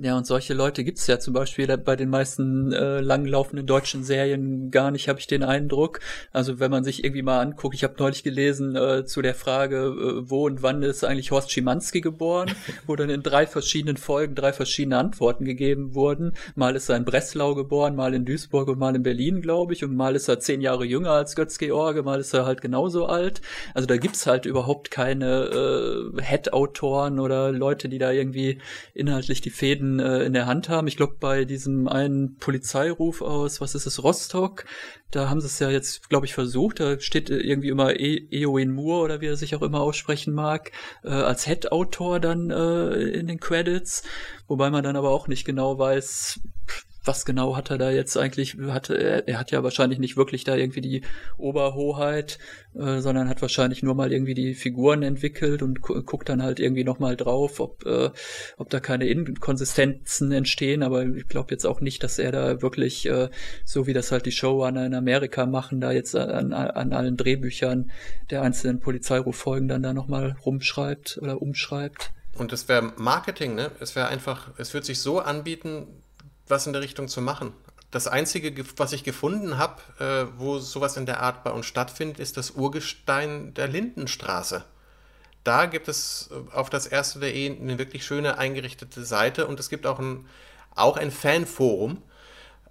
Ja, und solche Leute gibt's ja zum Beispiel bei den meisten äh, langlaufenden deutschen Serien gar nicht, habe ich den Eindruck. Also wenn man sich irgendwie mal anguckt, ich habe neulich gelesen äh, zu der Frage, äh, wo und wann ist eigentlich Horst Schimanski geboren, wo dann in drei verschiedenen Folgen drei verschiedene Antworten gegeben wurden. Mal ist er in Breslau geboren, mal in Duisburg und mal in Berlin, glaube ich, und mal ist er zehn Jahre jünger als Götz-George, mal ist er halt genauso alt. Also da gibt's halt überhaupt keine äh, Head-Autoren oder Leute, die da irgendwie inhaltlich die Fäden in, äh, in der Hand haben. Ich glaube, bei diesem einen Polizeiruf aus, was ist es, Rostock, da haben sie es ja jetzt, glaube ich, versucht. Da steht irgendwie immer e Eowyn Moore oder wie er sich auch immer aussprechen mag, äh, als Head-Autor dann äh, in den Credits. Wobei man dann aber auch nicht genau weiß, was genau hat er da jetzt eigentlich, hat, er, er hat ja wahrscheinlich nicht wirklich da irgendwie die Oberhoheit, äh, sondern hat wahrscheinlich nur mal irgendwie die Figuren entwickelt und gu guckt dann halt irgendwie nochmal drauf, ob, äh, ob da keine Inkonsistenzen entstehen, aber ich glaube jetzt auch nicht, dass er da wirklich, äh, so wie das halt die Showrunner in Amerika machen, da jetzt an, an allen Drehbüchern der einzelnen Polizeiruffolgen dann da nochmal rumschreibt oder umschreibt. Und es wäre Marketing, ne? Es wäre einfach, es wird sich so anbieten, was in der Richtung zu machen. Das Einzige, was ich gefunden habe, äh, wo sowas in der Art bei uns stattfindet, ist das Urgestein der Lindenstraße. Da gibt es äh, auf das erste.de eine wirklich schöne eingerichtete Seite und es gibt auch ein, auch ein Fanforum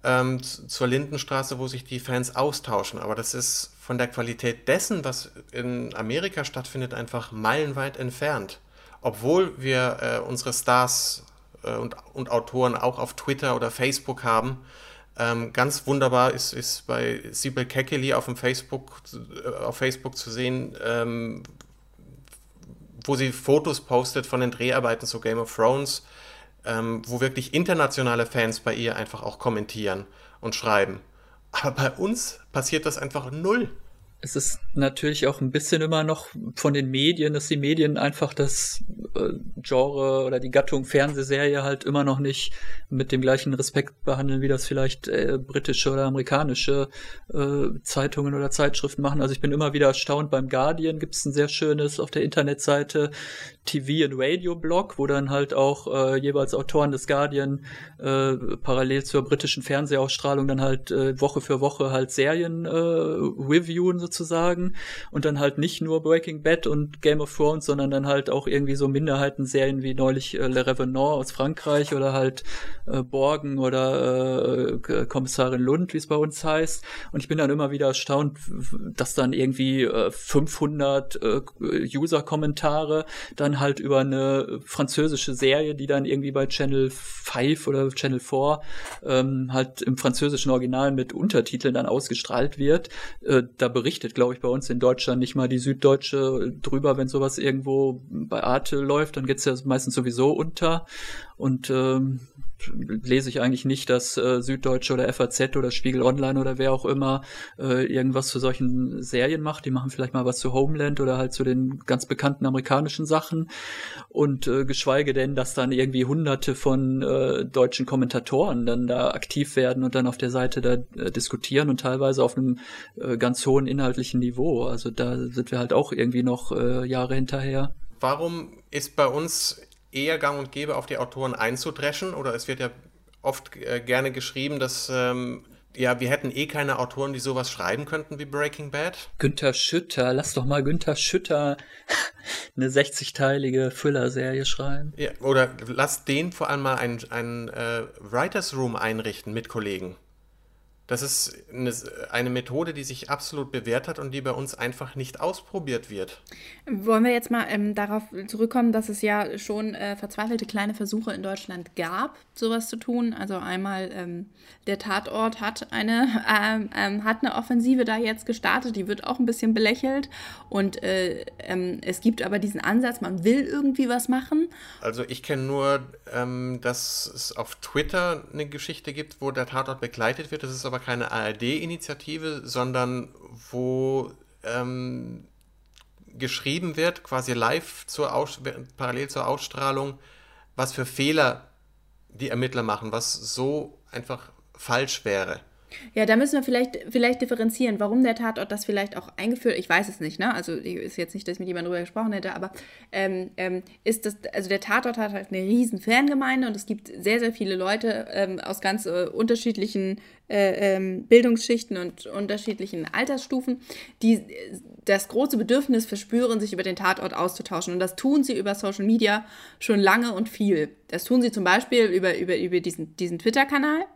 ähm, zur Lindenstraße, wo sich die Fans austauschen. Aber das ist von der Qualität dessen, was in Amerika stattfindet, einfach meilenweit entfernt. Obwohl wir äh, unsere Stars und, und Autoren auch auf Twitter oder Facebook haben. Ähm, ganz wunderbar ist, ist bei Sibel Kekeli auf, dem Facebook, äh, auf Facebook zu sehen, ähm, wo sie Fotos postet von den Dreharbeiten zu Game of Thrones, ähm, wo wirklich internationale Fans bei ihr einfach auch kommentieren und schreiben. Aber bei uns passiert das einfach null. Es ist natürlich auch ein bisschen immer noch von den Medien, dass die Medien einfach das äh, Genre oder die Gattung Fernsehserie halt immer noch nicht mit dem gleichen Respekt behandeln, wie das vielleicht äh, britische oder amerikanische äh, Zeitungen oder Zeitschriften machen. Also ich bin immer wieder erstaunt, beim Guardian gibt es ein sehr schönes auf der Internetseite TV- und Radio-Blog, wo dann halt auch äh, jeweils Autoren des Guardian äh, parallel zur britischen Fernsehausstrahlung dann halt äh, Woche für Woche halt Serien reviewen sozusagen und dann halt nicht nur Breaking Bad und Game of Thrones, sondern dann halt auch irgendwie so Minderheitenserien wie neulich äh, Le Revenant aus Frankreich oder halt äh, Borgen oder äh, Kommissarin Lund, wie es bei uns heißt. Und ich bin dann immer wieder erstaunt, dass dann irgendwie äh, 500 äh, User-Kommentare dann halt über eine französische Serie, die dann irgendwie bei Channel 5 oder Channel 4 ähm, halt im französischen Original mit Untertiteln dann ausgestrahlt wird. Äh, da berichtet, glaube ich, bei uns in Deutschland nicht mal die Süddeutsche drüber, wenn sowas irgendwo bei Arte läuft, dann geht's ja meistens sowieso unter. Und ähm, lese ich eigentlich nicht, dass äh, Süddeutsche oder FAZ oder Spiegel Online oder wer auch immer äh, irgendwas zu solchen Serien macht. Die machen vielleicht mal was zu Homeland oder halt zu den ganz bekannten amerikanischen Sachen. Und äh, geschweige denn, dass dann irgendwie hunderte von äh, deutschen Kommentatoren dann da aktiv werden und dann auf der Seite da äh, diskutieren und teilweise auf einem äh, ganz hohen inhaltlichen Niveau. Also da sind wir halt auch irgendwie noch äh, Jahre hinterher. Warum ist bei uns eher gang und gäbe, auf die Autoren einzudreschen. Oder es wird ja oft äh, gerne geschrieben, dass ähm, ja, wir hätten eh keine Autoren, die sowas schreiben könnten wie Breaking Bad. Günther Schütter, lass doch mal Günther Schütter eine 60-teilige Füller-Serie schreiben. Ja, oder lass den vor allem mal ein, ein äh, Writers Room einrichten mit Kollegen. Das ist eine, eine, Methode, die sich absolut bewährt hat und die bei uns einfach nicht ausprobiert wird. Wollen wir jetzt mal ähm, darauf zurückkommen, dass es ja schon äh, verzweifelte kleine Versuche in Deutschland gab, sowas zu tun. Also einmal ähm, der Tatort hat eine, ähm, ähm hat eine Offensive da jetzt gestartet, die wird auch ein bisschen belächelt. Und äh, ähm, es gibt aber diesen Ansatz, man will irgendwie was machen. Also ich kenne nur, ähm, dass es auf Twitter eine Geschichte gibt, wo der Tatort begleitet wird. Das ist aber aber keine ARD-Initiative, sondern wo ähm, geschrieben wird, quasi live zur Aus parallel zur Ausstrahlung, was für Fehler die Ermittler machen, was so einfach falsch wäre. Ja, da müssen wir vielleicht, vielleicht differenzieren, warum der Tatort das vielleicht auch eingeführt, ich weiß es nicht, ne? Also ist jetzt nicht, dass ich mit jemandem darüber gesprochen hätte, aber ähm, ähm, ist das, also der Tatort hat halt eine riesen Fangemeinde und es gibt sehr, sehr viele Leute ähm, aus ganz äh, unterschiedlichen äh, ähm, Bildungsschichten und unterschiedlichen Altersstufen, die das große Bedürfnis verspüren, sich über den Tatort auszutauschen. Und das tun sie über Social Media schon lange und viel. Das tun sie zum Beispiel über, über, über diesen, diesen Twitter-Kanal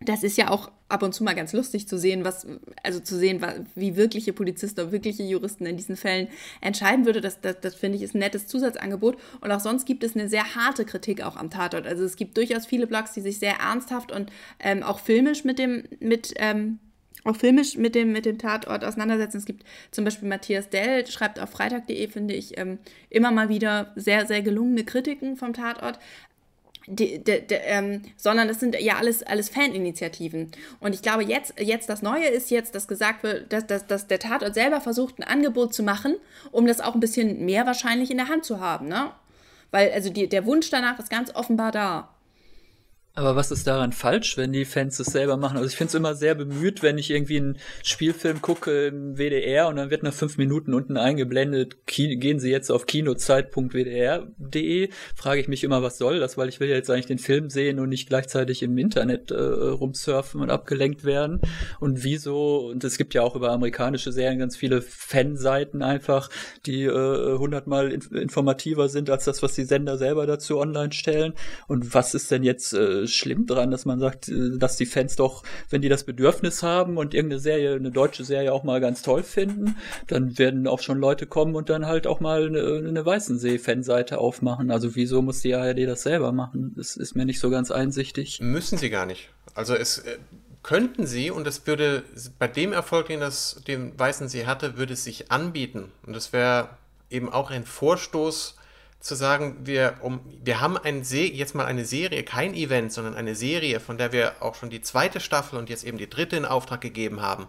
das ist ja auch ab und zu mal ganz lustig zu sehen, was, also zu sehen, wie wirkliche Polizisten oder wirkliche Juristen in diesen Fällen entscheiden würde. Das, das, das finde ich ist ein nettes Zusatzangebot. Und auch sonst gibt es eine sehr harte Kritik auch am Tatort. Also es gibt durchaus viele Blogs, die sich sehr ernsthaft und ähm, auch filmisch mit dem, mit, ähm, auch filmisch mit dem, mit dem Tatort auseinandersetzen. Es gibt zum Beispiel Matthias Dell, schreibt auf freitag.de, finde ich, ähm, immer mal wieder sehr, sehr gelungene Kritiken vom Tatort. Die, de, de, ähm, sondern das sind ja alles, alles Faninitiativen. Und ich glaube, jetzt, jetzt das Neue ist jetzt, dass gesagt wird, dass, dass, dass der Tatort selber versucht, ein Angebot zu machen, um das auch ein bisschen mehr wahrscheinlich in der Hand zu haben. Ne? Weil also die, der Wunsch danach ist ganz offenbar da. Aber was ist daran falsch, wenn die Fans es selber machen? Also ich finde es immer sehr bemüht, wenn ich irgendwie einen Spielfilm gucke im WDR und dann wird nach fünf Minuten unten eingeblendet, gehen Sie jetzt auf kinozeit.wdr.de, frage ich mich immer, was soll das, weil ich will ja jetzt eigentlich den Film sehen und nicht gleichzeitig im Internet äh, rumsurfen und abgelenkt werden. Und wieso, und es gibt ja auch über amerikanische Serien ganz viele Fanseiten einfach, die äh, hundertmal informativer sind als das, was die Sender selber dazu online stellen. Und was ist denn jetzt äh, schlimm dran, dass man sagt, äh, dass die Fans doch, wenn die das Bedürfnis haben und irgendeine Serie, eine deutsche Serie auch mal ganz toll finden, dann werden auch schon Leute kommen und dann halt auch mal eine, eine Weißensee-Fanseite aufmachen. Also wieso muss die ARD das selber machen? Das ist mir nicht so ganz einsichtig. Müssen sie gar nicht. Also es äh, könnten sie und es würde bei dem Erfolg, den das den Weißensee hatte, würde es sich anbieten und das wäre eben auch ein Vorstoß zu sagen, wir, um, wir haben ein jetzt mal eine Serie, kein Event, sondern eine Serie, von der wir auch schon die zweite Staffel und jetzt eben die dritte in Auftrag gegeben haben.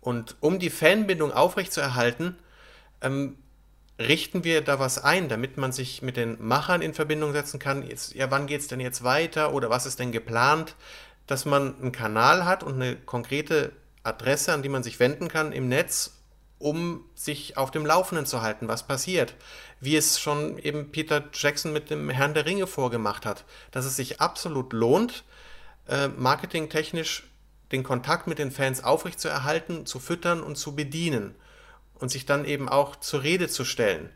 Und um die Fanbindung aufrechtzuerhalten, ähm, richten wir da was ein, damit man sich mit den Machern in Verbindung setzen kann. Jetzt, ja, wann geht es denn jetzt weiter oder was ist denn geplant? Dass man einen Kanal hat und eine konkrete Adresse, an die man sich wenden kann im Netz, um sich auf dem Laufenden zu halten, was passiert. Wie es schon eben Peter Jackson mit dem Herrn der Ringe vorgemacht hat, dass es sich absolut lohnt, äh, marketingtechnisch den Kontakt mit den Fans aufrechtzuerhalten, zu füttern und zu bedienen und sich dann eben auch zur Rede zu stellen.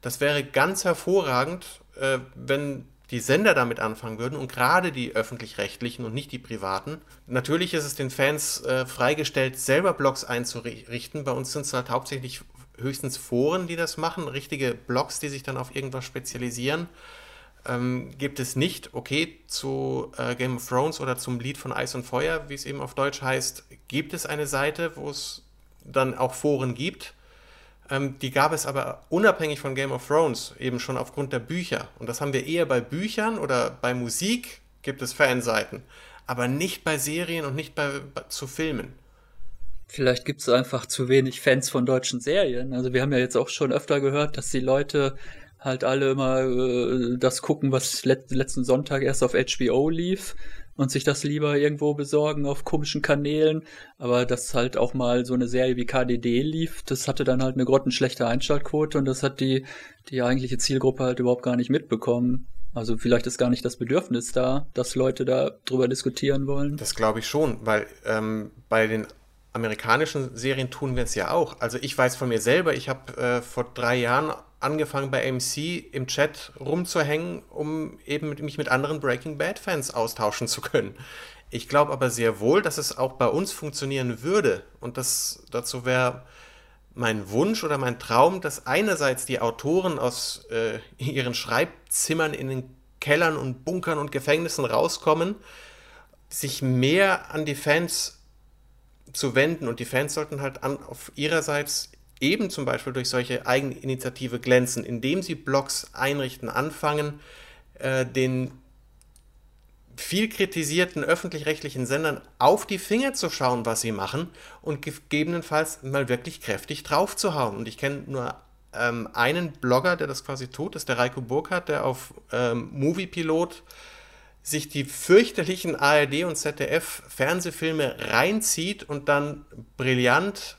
Das wäre ganz hervorragend, äh, wenn die Sender damit anfangen würden und gerade die öffentlich-rechtlichen und nicht die privaten. Natürlich ist es den Fans äh, freigestellt, selber Blogs einzurichten. Bei uns sind es halt hauptsächlich höchstens Foren, die das machen, richtige Blogs, die sich dann auf irgendwas spezialisieren. Ähm, gibt es nicht, okay, zu äh, Game of Thrones oder zum Lied von Eis und Feuer, wie es eben auf Deutsch heißt, gibt es eine Seite, wo es dann auch Foren gibt. Ähm, die gab es aber unabhängig von Game of Thrones, eben schon aufgrund der Bücher. Und das haben wir eher bei Büchern oder bei Musik gibt es Fanseiten, aber nicht bei Serien und nicht bei, bei zu Filmen. Vielleicht gibt es einfach zu wenig Fans von deutschen Serien. Also wir haben ja jetzt auch schon öfter gehört, dass die Leute halt alle immer äh, das gucken, was let letzten Sonntag erst auf HBO lief und sich das lieber irgendwo besorgen auf komischen Kanälen. Aber dass halt auch mal so eine Serie wie KDD lief, das hatte dann halt eine grottenschlechte Einschaltquote und das hat die, die eigentliche Zielgruppe halt überhaupt gar nicht mitbekommen. Also vielleicht ist gar nicht das Bedürfnis da, dass Leute da drüber diskutieren wollen. Das glaube ich schon, weil ähm, bei den amerikanischen Serien tun wir es ja auch. Also ich weiß von mir selber, ich habe äh, vor drei Jahren angefangen bei AMC im Chat rumzuhängen, um eben mit, mich mit anderen Breaking Bad Fans austauschen zu können. Ich glaube aber sehr wohl, dass es auch bei uns funktionieren würde. Und das dazu wäre mein Wunsch oder mein Traum, dass einerseits die Autoren aus äh, ihren Schreibzimmern in den Kellern und Bunkern und Gefängnissen rauskommen, sich mehr an die Fans zu wenden und die Fans sollten halt an, auf ihrerseits eben zum Beispiel durch solche Eigeninitiative glänzen, indem sie Blogs einrichten, anfangen, äh, den viel kritisierten öffentlich-rechtlichen Sendern auf die Finger zu schauen, was sie machen und gegebenenfalls mal wirklich kräftig draufzuhauen. Und ich kenne nur ähm, einen Blogger, der das quasi tut, ist der Reiko Burkhardt, der auf ähm, Moviepilot sich die fürchterlichen ARD und ZDF Fernsehfilme reinzieht und dann brillant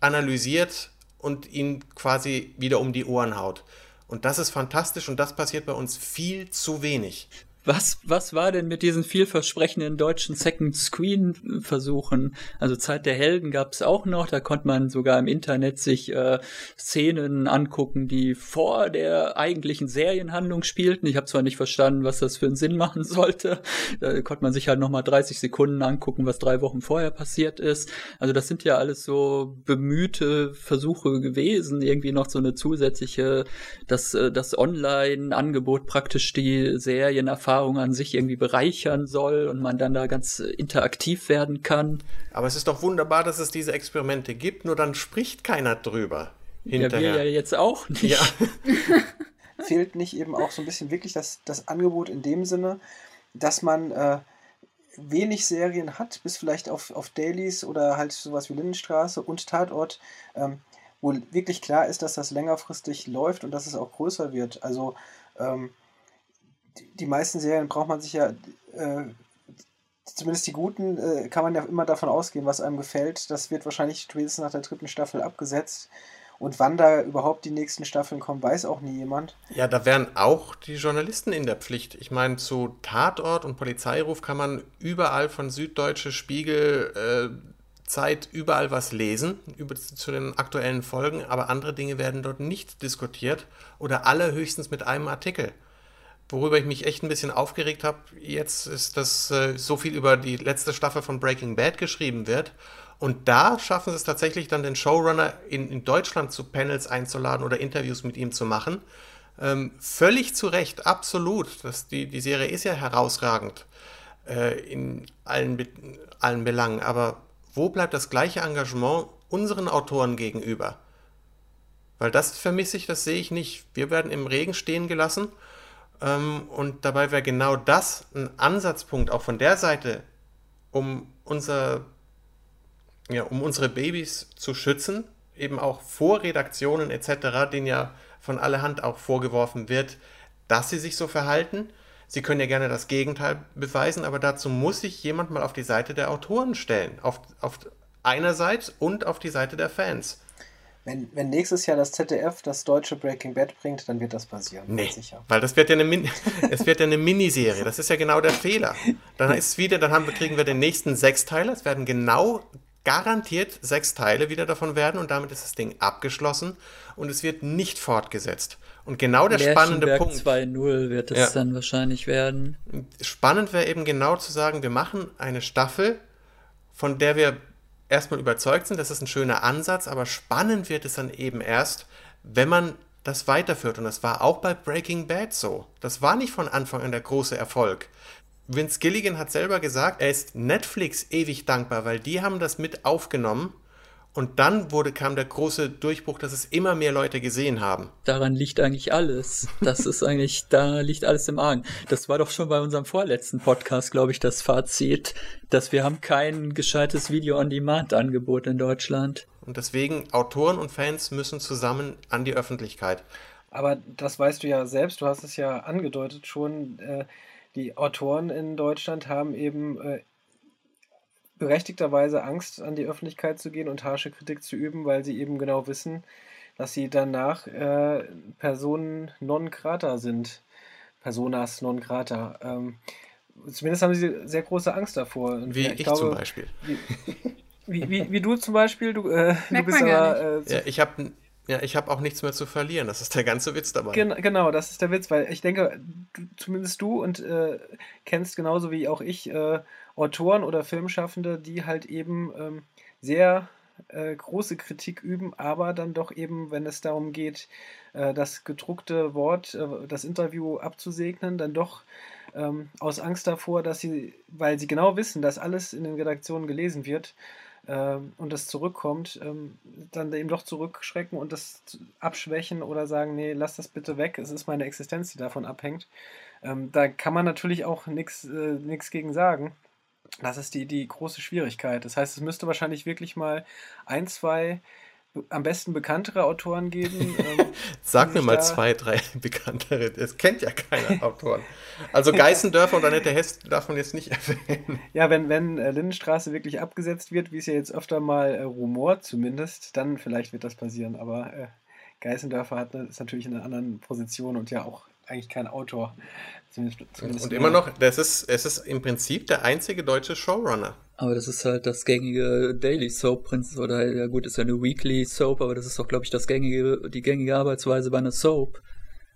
analysiert und ihn quasi wieder um die Ohren haut. Und das ist fantastisch und das passiert bei uns viel zu wenig. Was, was war denn mit diesen vielversprechenden deutschen Second Screen Versuchen? Also Zeit der Helden gab es auch noch, da konnte man sogar im Internet sich äh, Szenen angucken, die vor der eigentlichen Serienhandlung spielten. Ich habe zwar nicht verstanden, was das für einen Sinn machen sollte. Da konnte man sich halt nochmal 30 Sekunden angucken, was drei Wochen vorher passiert ist. Also das sind ja alles so bemühte Versuche gewesen, irgendwie noch so eine zusätzliche, dass äh, das Online-Angebot praktisch die Serienerfahrung Erfahrung an sich irgendwie bereichern soll und man dann da ganz interaktiv werden kann. Aber es ist doch wunderbar, dass es diese Experimente gibt, nur dann spricht keiner drüber. Hinterher. Ja, wir ja jetzt auch nicht. Ja. Fehlt nicht eben auch so ein bisschen wirklich das, das Angebot in dem Sinne, dass man äh, wenig Serien hat, bis vielleicht auf, auf Dailies oder halt sowas wie Lindenstraße und Tatort, ähm, wo wirklich klar ist, dass das längerfristig läuft und dass es auch größer wird. Also ähm, die meisten Serien braucht man sich ja, äh, zumindest die guten, äh, kann man ja immer davon ausgehen, was einem gefällt. Das wird wahrscheinlich spätestens nach der dritten Staffel abgesetzt. Und wann da überhaupt die nächsten Staffeln kommen, weiß auch nie jemand. Ja, da wären auch die Journalisten in der Pflicht. Ich meine, zu Tatort und Polizeiruf kann man überall von Süddeutsche Spiegel äh, Zeit überall was lesen über, zu den aktuellen Folgen, aber andere Dinge werden dort nicht diskutiert oder allerhöchstens mit einem Artikel worüber ich mich echt ein bisschen aufgeregt habe, jetzt ist, dass äh, so viel über die letzte Staffel von Breaking Bad geschrieben wird. Und da schaffen sie es tatsächlich dann, den Showrunner in, in Deutschland zu Panels einzuladen oder Interviews mit ihm zu machen. Ähm, völlig zu Recht, absolut. Das, die, die Serie ist ja herausragend äh, in allen, allen Belangen. Aber wo bleibt das gleiche Engagement unseren Autoren gegenüber? Weil das vermisse ich, das sehe ich nicht. Wir werden im Regen stehen gelassen und dabei wäre genau das ein Ansatzpunkt auch von der Seite, um unser ja, um unsere Babys zu schützen, eben auch vor Redaktionen etc., denen ja von allerhand auch vorgeworfen wird, dass sie sich so verhalten. Sie können ja gerne das Gegenteil beweisen, aber dazu muss sich jemand mal auf die Seite der Autoren stellen. Auf, auf einerseits und auf die Seite der Fans. Wenn, wenn nächstes Jahr das ZDF das deutsche Breaking Bad bringt, dann wird das passieren. Nee, sicher. weil das wird ja eine, Min es wird ja eine Miniserie. Das ist ja genau der Fehler. Dann ist wieder, dann haben, kriegen wir den nächsten Sechsteiler. Es werden genau garantiert sechs Teile wieder davon werden und damit ist das Ding abgeschlossen und es wird nicht fortgesetzt. Und genau der spannende Punkt. 2.0 wird es ja. dann wahrscheinlich werden. Spannend wäre eben genau zu sagen, wir machen eine Staffel, von der wir erstmal überzeugt sind, das ist ein schöner Ansatz, aber spannend wird es dann eben erst, wenn man das weiterführt. Und das war auch bei Breaking Bad so. Das war nicht von Anfang an der große Erfolg. Vince Gilligan hat selber gesagt, er ist Netflix ewig dankbar, weil die haben das mit aufgenommen und dann wurde, kam der große Durchbruch, dass es immer mehr Leute gesehen haben. Daran liegt eigentlich alles. Das ist eigentlich, da liegt alles im Argen. Das war doch schon bei unserem vorletzten Podcast, glaube ich, das Fazit, dass wir haben kein gescheites Video-on-Demand-Angebot in Deutschland. Und deswegen, Autoren und Fans müssen zusammen an die Öffentlichkeit. Aber das weißt du ja selbst, du hast es ja angedeutet schon, äh, die Autoren in Deutschland haben eben äh, berechtigterweise Angst, an die Öffentlichkeit zu gehen und harsche Kritik zu üben, weil sie eben genau wissen, dass sie danach äh, Personen non grata sind. Personas non grata. Ähm, zumindest haben sie sehr große Angst davor. Und wie ich, ich glaube, zum Beispiel. Wie, wie, wie, wie, du zum Beispiel, du, äh, du bist aber. Äh, ja, ich habe ja, ich habe auch nichts mehr zu verlieren. Das ist der ganze Witz dabei. Gen genau, das ist der Witz, weil ich denke, du, zumindest du und äh, kennst genauso wie auch ich äh, Autoren oder Filmschaffende, die halt eben ähm, sehr äh, große Kritik üben, aber dann doch eben, wenn es darum geht, äh, das gedruckte Wort, äh, das Interview abzusegnen, dann doch ähm, aus Angst davor, dass sie, weil sie genau wissen, dass alles in den Redaktionen gelesen wird, ähm, und das zurückkommt, ähm, dann eben doch zurückschrecken und das abschwächen oder sagen, nee, lass das bitte weg, es ist meine Existenz, die davon abhängt. Ähm, da kann man natürlich auch nichts äh, gegen sagen. Das ist die, die große Schwierigkeit. Das heißt, es müsste wahrscheinlich wirklich mal ein, zwei am besten bekanntere Autoren geben. Ähm, Sag mir mal zwei, drei bekanntere. Es kennt ja keiner Autoren. Also Geißendörfer und Annette Hess darf man jetzt nicht erwähnen. Ja, wenn, wenn äh, Lindenstraße wirklich abgesetzt wird, wie es ja jetzt öfter mal äh, rumort zumindest, dann vielleicht wird das passieren. Aber äh, Geißendörfer hat, ist natürlich in einer anderen Position und ja auch eigentlich kein Autor. Zumindest, zumindest und immer noch, das ist, es ist im Prinzip der einzige deutsche Showrunner. Aber das ist halt das gängige Daily Soap Prinzip oder ja gut, ist ja eine Weekly Soap, aber das ist doch, glaube ich, das gängige, die gängige Arbeitsweise bei einer Soap.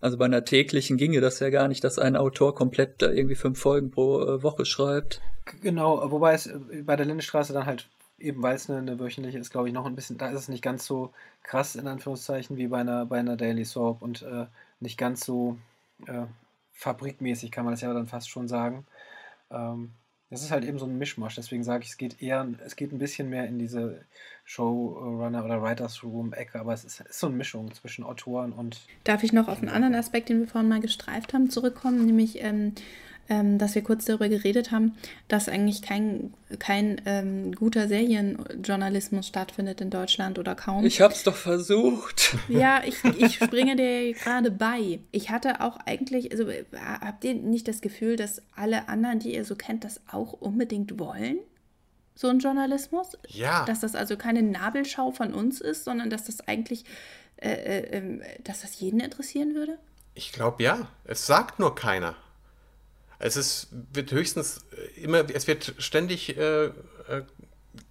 Also bei einer täglichen ginge das ja gar nicht, dass ein Autor komplett da irgendwie fünf Folgen pro äh, Woche schreibt. Genau, wobei es äh, bei der Lindenstraße dann halt eben weil es eine, eine, wöchentliche ist, glaube ich, noch ein bisschen, da ist es nicht ganz so krass in Anführungszeichen wie bei einer, bei einer Daily Soap und äh, nicht ganz so äh, fabrikmäßig, kann man das ja dann fast schon sagen. Ähm, das ist halt eben so ein Mischmasch, deswegen sage ich, es geht eher, es geht ein bisschen mehr in diese Showrunner oder Writers Room Ecke, aber es ist, ist, so eine Mischung zwischen Autoren und. Darf ich noch auf einen anderen Aspekt, den wir vorhin mal gestreift haben, zurückkommen, nämlich ähm, ähm, dass wir kurz darüber geredet haben, dass eigentlich kein, kein ähm, guter Serienjournalismus stattfindet in Deutschland oder kaum. Ich hab's doch versucht. Ja, ich, ich springe dir gerade bei. Ich hatte auch eigentlich, also habt ihr nicht das Gefühl, dass alle anderen, die ihr so kennt, das auch unbedingt wollen? So ein Journalismus? Ja. Dass das also keine Nabelschau von uns ist, sondern dass das eigentlich, äh, äh, ähm, dass das jeden interessieren würde? Ich glaube ja. Es sagt nur keiner. Es ist, wird höchstens äh, immer, es wird ständig äh, äh,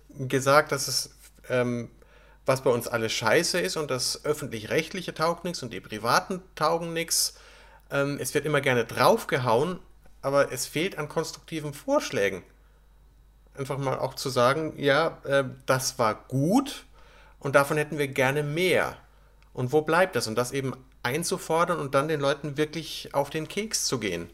gesagt, dass es, ähm, was bei uns alles scheiße ist und das öffentlich-rechtliche taugt nichts und die privaten taugen nichts. Ähm, es wird immer gerne draufgehauen, aber es fehlt an konstruktiven Vorschlägen. Einfach mal auch zu sagen, ja, äh, das war gut und davon hätten wir gerne mehr. Und wo bleibt das? Und das eben einzufordern und dann den Leuten wirklich auf den Keks zu gehen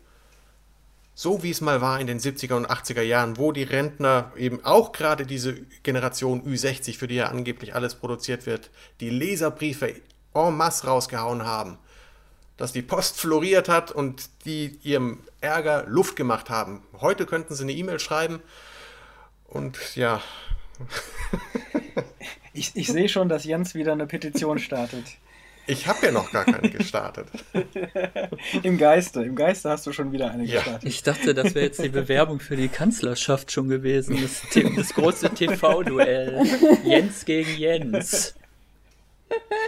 so wie es mal war in den 70er und 80er Jahren, wo die Rentner eben auch gerade diese Generation Ü60, für die ja angeblich alles produziert wird, die Leserbriefe en masse rausgehauen haben, dass die Post floriert hat und die ihrem Ärger Luft gemacht haben. Heute könnten sie eine E-Mail schreiben und ja, ich, ich sehe schon, dass Jens wieder eine Petition startet. Ich habe ja noch gar keine gestartet. Im Geiste, im Geiste hast du schon wieder eine ja. gestartet. Ich dachte, das wäre jetzt die Bewerbung für die Kanzlerschaft schon gewesen. Das, das große TV-Duell. Jens gegen Jens.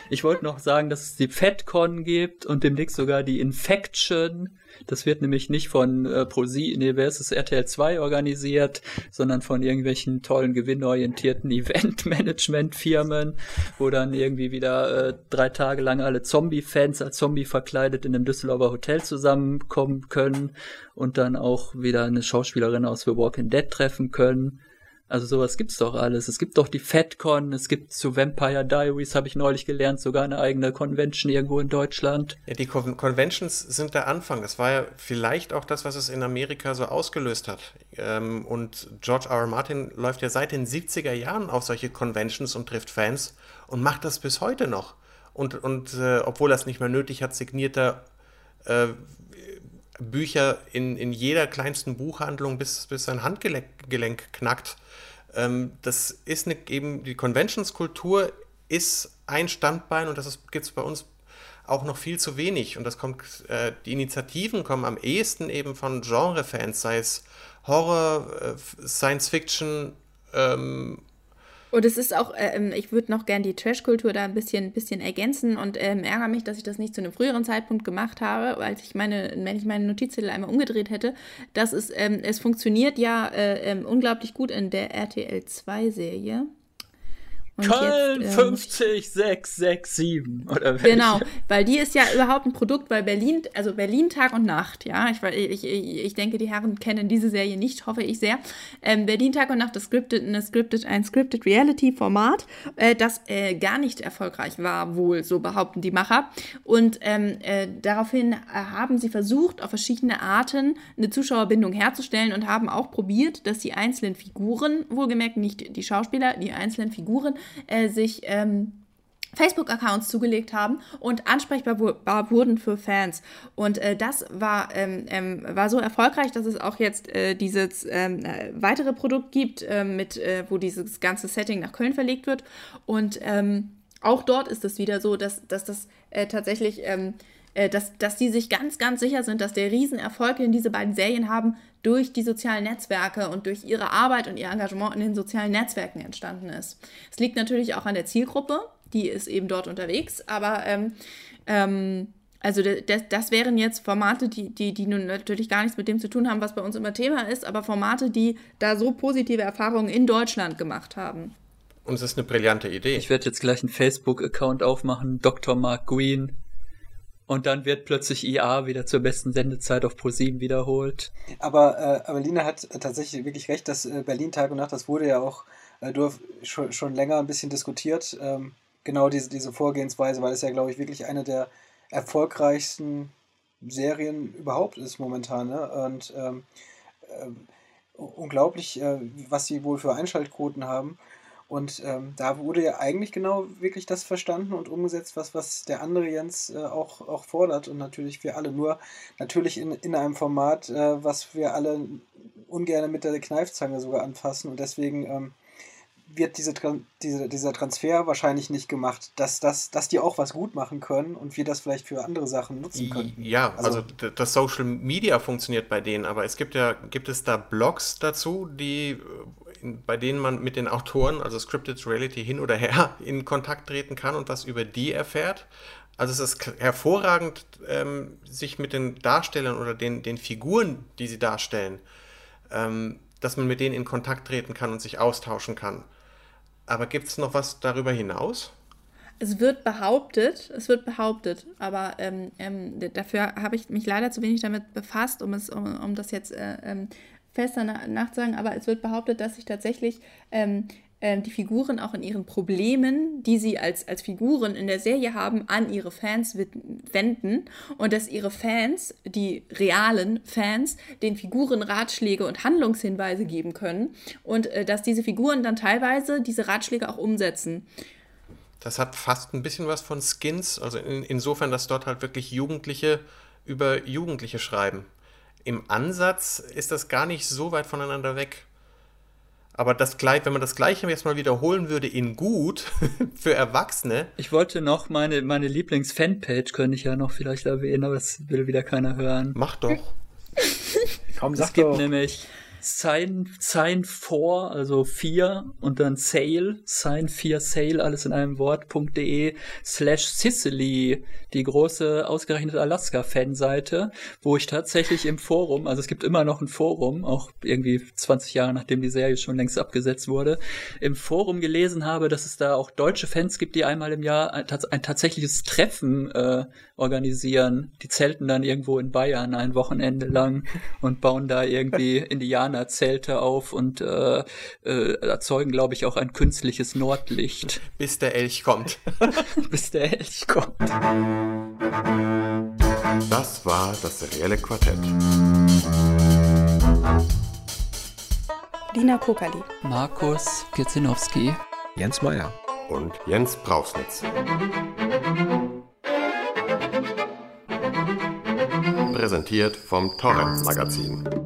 Ich wollte noch sagen, dass es die FedCon gibt und demnächst sogar die Infection. Das wird nämlich nicht von äh, ProSi, nee, wer ist es, RTL 2 organisiert, sondern von irgendwelchen tollen, gewinnorientierten Event-Management-Firmen, wo dann irgendwie wieder äh, drei Tage lang alle Zombie-Fans als Zombie verkleidet in einem Düsseldorfer Hotel zusammenkommen können und dann auch wieder eine Schauspielerin aus The Walking Dead treffen können. Also sowas gibt's doch alles. Es gibt doch die FedCon, es gibt zu Vampire Diaries, habe ich neulich gelernt, sogar eine eigene Convention irgendwo in Deutschland. Ja, die Con Conventions sind der Anfang. Das war ja vielleicht auch das, was es in Amerika so ausgelöst hat. Ähm, und George R. R. Martin läuft ja seit den 70er Jahren auf solche Conventions und trifft Fans und macht das bis heute noch. Und, und äh, obwohl er es nicht mehr nötig hat, signiert er äh, Bücher in, in jeder kleinsten Buchhandlung, bis, bis sein Handgelenk knackt. Ähm, das ist eine, eben, die Conventions-Kultur ist ein Standbein und das gibt es bei uns auch noch viel zu wenig. Und das kommt, äh, die Initiativen kommen am ehesten eben von Genre-Fans, sei es Horror, äh, Science Fiction, ähm, und es ist auch, äh, ähm, ich würde noch gern die Trash-Kultur da ein bisschen, bisschen ergänzen und ähm, ärgere mich, dass ich das nicht zu einem früheren Zeitpunkt gemacht habe, als ich meine, wenn ich meine Notizzettel einmal umgedreht hätte. Das ist, ähm, es funktioniert ja äh, ähm, unglaublich gut in der RTL 2-Serie. Und Köln jetzt, ähm, 50667 oder welche? Genau, weil die ist ja überhaupt ein Produkt, weil Berlin, also Berlin Tag und Nacht, ja, ich, ich, ich denke, die Herren kennen diese Serie nicht, hoffe ich sehr. Ähm, Berlin Tag und Nacht ist scripted, eine scripted, ein Scripted Reality Format, äh, das äh, gar nicht erfolgreich war, wohl, so behaupten die Macher. Und ähm, äh, daraufhin haben sie versucht, auf verschiedene Arten eine Zuschauerbindung herzustellen und haben auch probiert, dass die einzelnen Figuren, wohlgemerkt nicht die Schauspieler, die einzelnen Figuren äh, sich ähm, Facebook-Accounts zugelegt haben und ansprechbar wurden für Fans. Und äh, das war, ähm, ähm, war so erfolgreich, dass es auch jetzt äh, dieses ähm, äh, weitere Produkt gibt, ähm, mit, äh, wo dieses ganze Setting nach Köln verlegt wird. Und ähm, auch dort ist es wieder so, dass, dass das äh, tatsächlich ähm, äh, dass, dass die sich ganz, ganz sicher sind, dass der Riesenerfolg, den diese beiden Serien haben, durch die sozialen Netzwerke und durch ihre Arbeit und ihr Engagement in den sozialen Netzwerken entstanden ist. Es liegt natürlich auch an der Zielgruppe, die ist eben dort unterwegs, aber ähm, ähm, also das, das, wären jetzt Formate, die, die, die nun natürlich gar nichts mit dem zu tun haben, was bei uns immer Thema ist, aber Formate, die da so positive Erfahrungen in Deutschland gemacht haben. Und es ist eine brillante Idee. Ich werde jetzt gleich einen Facebook-Account aufmachen, Dr. Mark Green, und dann wird plötzlich IA wieder zur besten Sendezeit auf ProSieben wiederholt. Aber, äh, aber Lina hat tatsächlich wirklich recht, dass äh, Berlin Tag und Nacht, das wurde ja auch äh, schon, schon länger ein bisschen diskutiert. Ähm, genau diese, diese Vorgehensweise, weil es ja, glaube ich, wirklich eine der erfolgreichsten Serien überhaupt ist momentan. Ne? Und ähm, äh, unglaublich, äh, was sie wohl für Einschaltquoten haben. Und ähm, da wurde ja eigentlich genau wirklich das verstanden und umgesetzt, was, was der andere Jens äh, auch, auch fordert und natürlich wir alle. Nur natürlich in, in einem Format, äh, was wir alle ungern mit der Kneifzange sogar anfassen. Und deswegen ähm, wird diese, diese, dieser Transfer wahrscheinlich nicht gemacht, dass, das, dass die auch was gut machen können und wir das vielleicht für andere Sachen nutzen können. Ja, also, also das Social Media funktioniert bei denen, aber es gibt ja, gibt es da Blogs dazu, die bei denen man mit den Autoren, also Scripted Reality hin oder her, in Kontakt treten kann und was über die erfährt. Also es ist hervorragend, ähm, sich mit den Darstellern oder den, den Figuren, die sie darstellen, ähm, dass man mit denen in Kontakt treten kann und sich austauschen kann. Aber gibt es noch was darüber hinaus? Es wird behauptet, es wird behauptet, aber ähm, ähm, dafür habe ich mich leider zu wenig damit befasst, um es, um, um das jetzt äh, ähm, fester nachzusagen, aber es wird behauptet, dass sich tatsächlich ähm, äh, die Figuren auch in ihren Problemen, die sie als, als Figuren in der Serie haben, an ihre Fans wenden und dass ihre Fans, die realen Fans, den Figuren Ratschläge und Handlungshinweise geben können und äh, dass diese Figuren dann teilweise diese Ratschläge auch umsetzen. Das hat fast ein bisschen was von Skins, also in, insofern, dass dort halt wirklich Jugendliche über Jugendliche schreiben im Ansatz ist das gar nicht so weit voneinander weg. Aber das gleich, wenn man das gleiche jetzt mal wiederholen würde in gut für Erwachsene. Ich wollte noch meine, meine Lieblings-Fanpage, könnte ich ja noch vielleicht erwähnen, aber das will wieder keiner hören. Mach doch. Komm, Es sag gibt doch. nämlich Sign, Sign 4, also 4 und dann Sale, Sign 4 Sale, alles in einem Wort.de slash Sicily, die große ausgerechnet Alaska-Fanseite, wo ich tatsächlich im Forum, also es gibt immer noch ein Forum, auch irgendwie 20 Jahre nachdem die Serie schon längst abgesetzt wurde, im Forum gelesen habe, dass es da auch deutsche Fans gibt, die einmal im Jahr ein, ein tatsächliches Treffen äh, organisieren. Die zelten dann irgendwo in Bayern ein Wochenende lang und bauen da irgendwie Indianerzelte auf und äh, äh, erzeugen, glaube ich, auch ein künstliches Nordlicht, Bis der Elch kommt. bis der Elch kommt. Das war das serielle Quartett. Lina Kokali. Markus Kirzinowski. Jens Meyer. Und Jens Brausnitz. Präsentiert vom Torrent Magazin.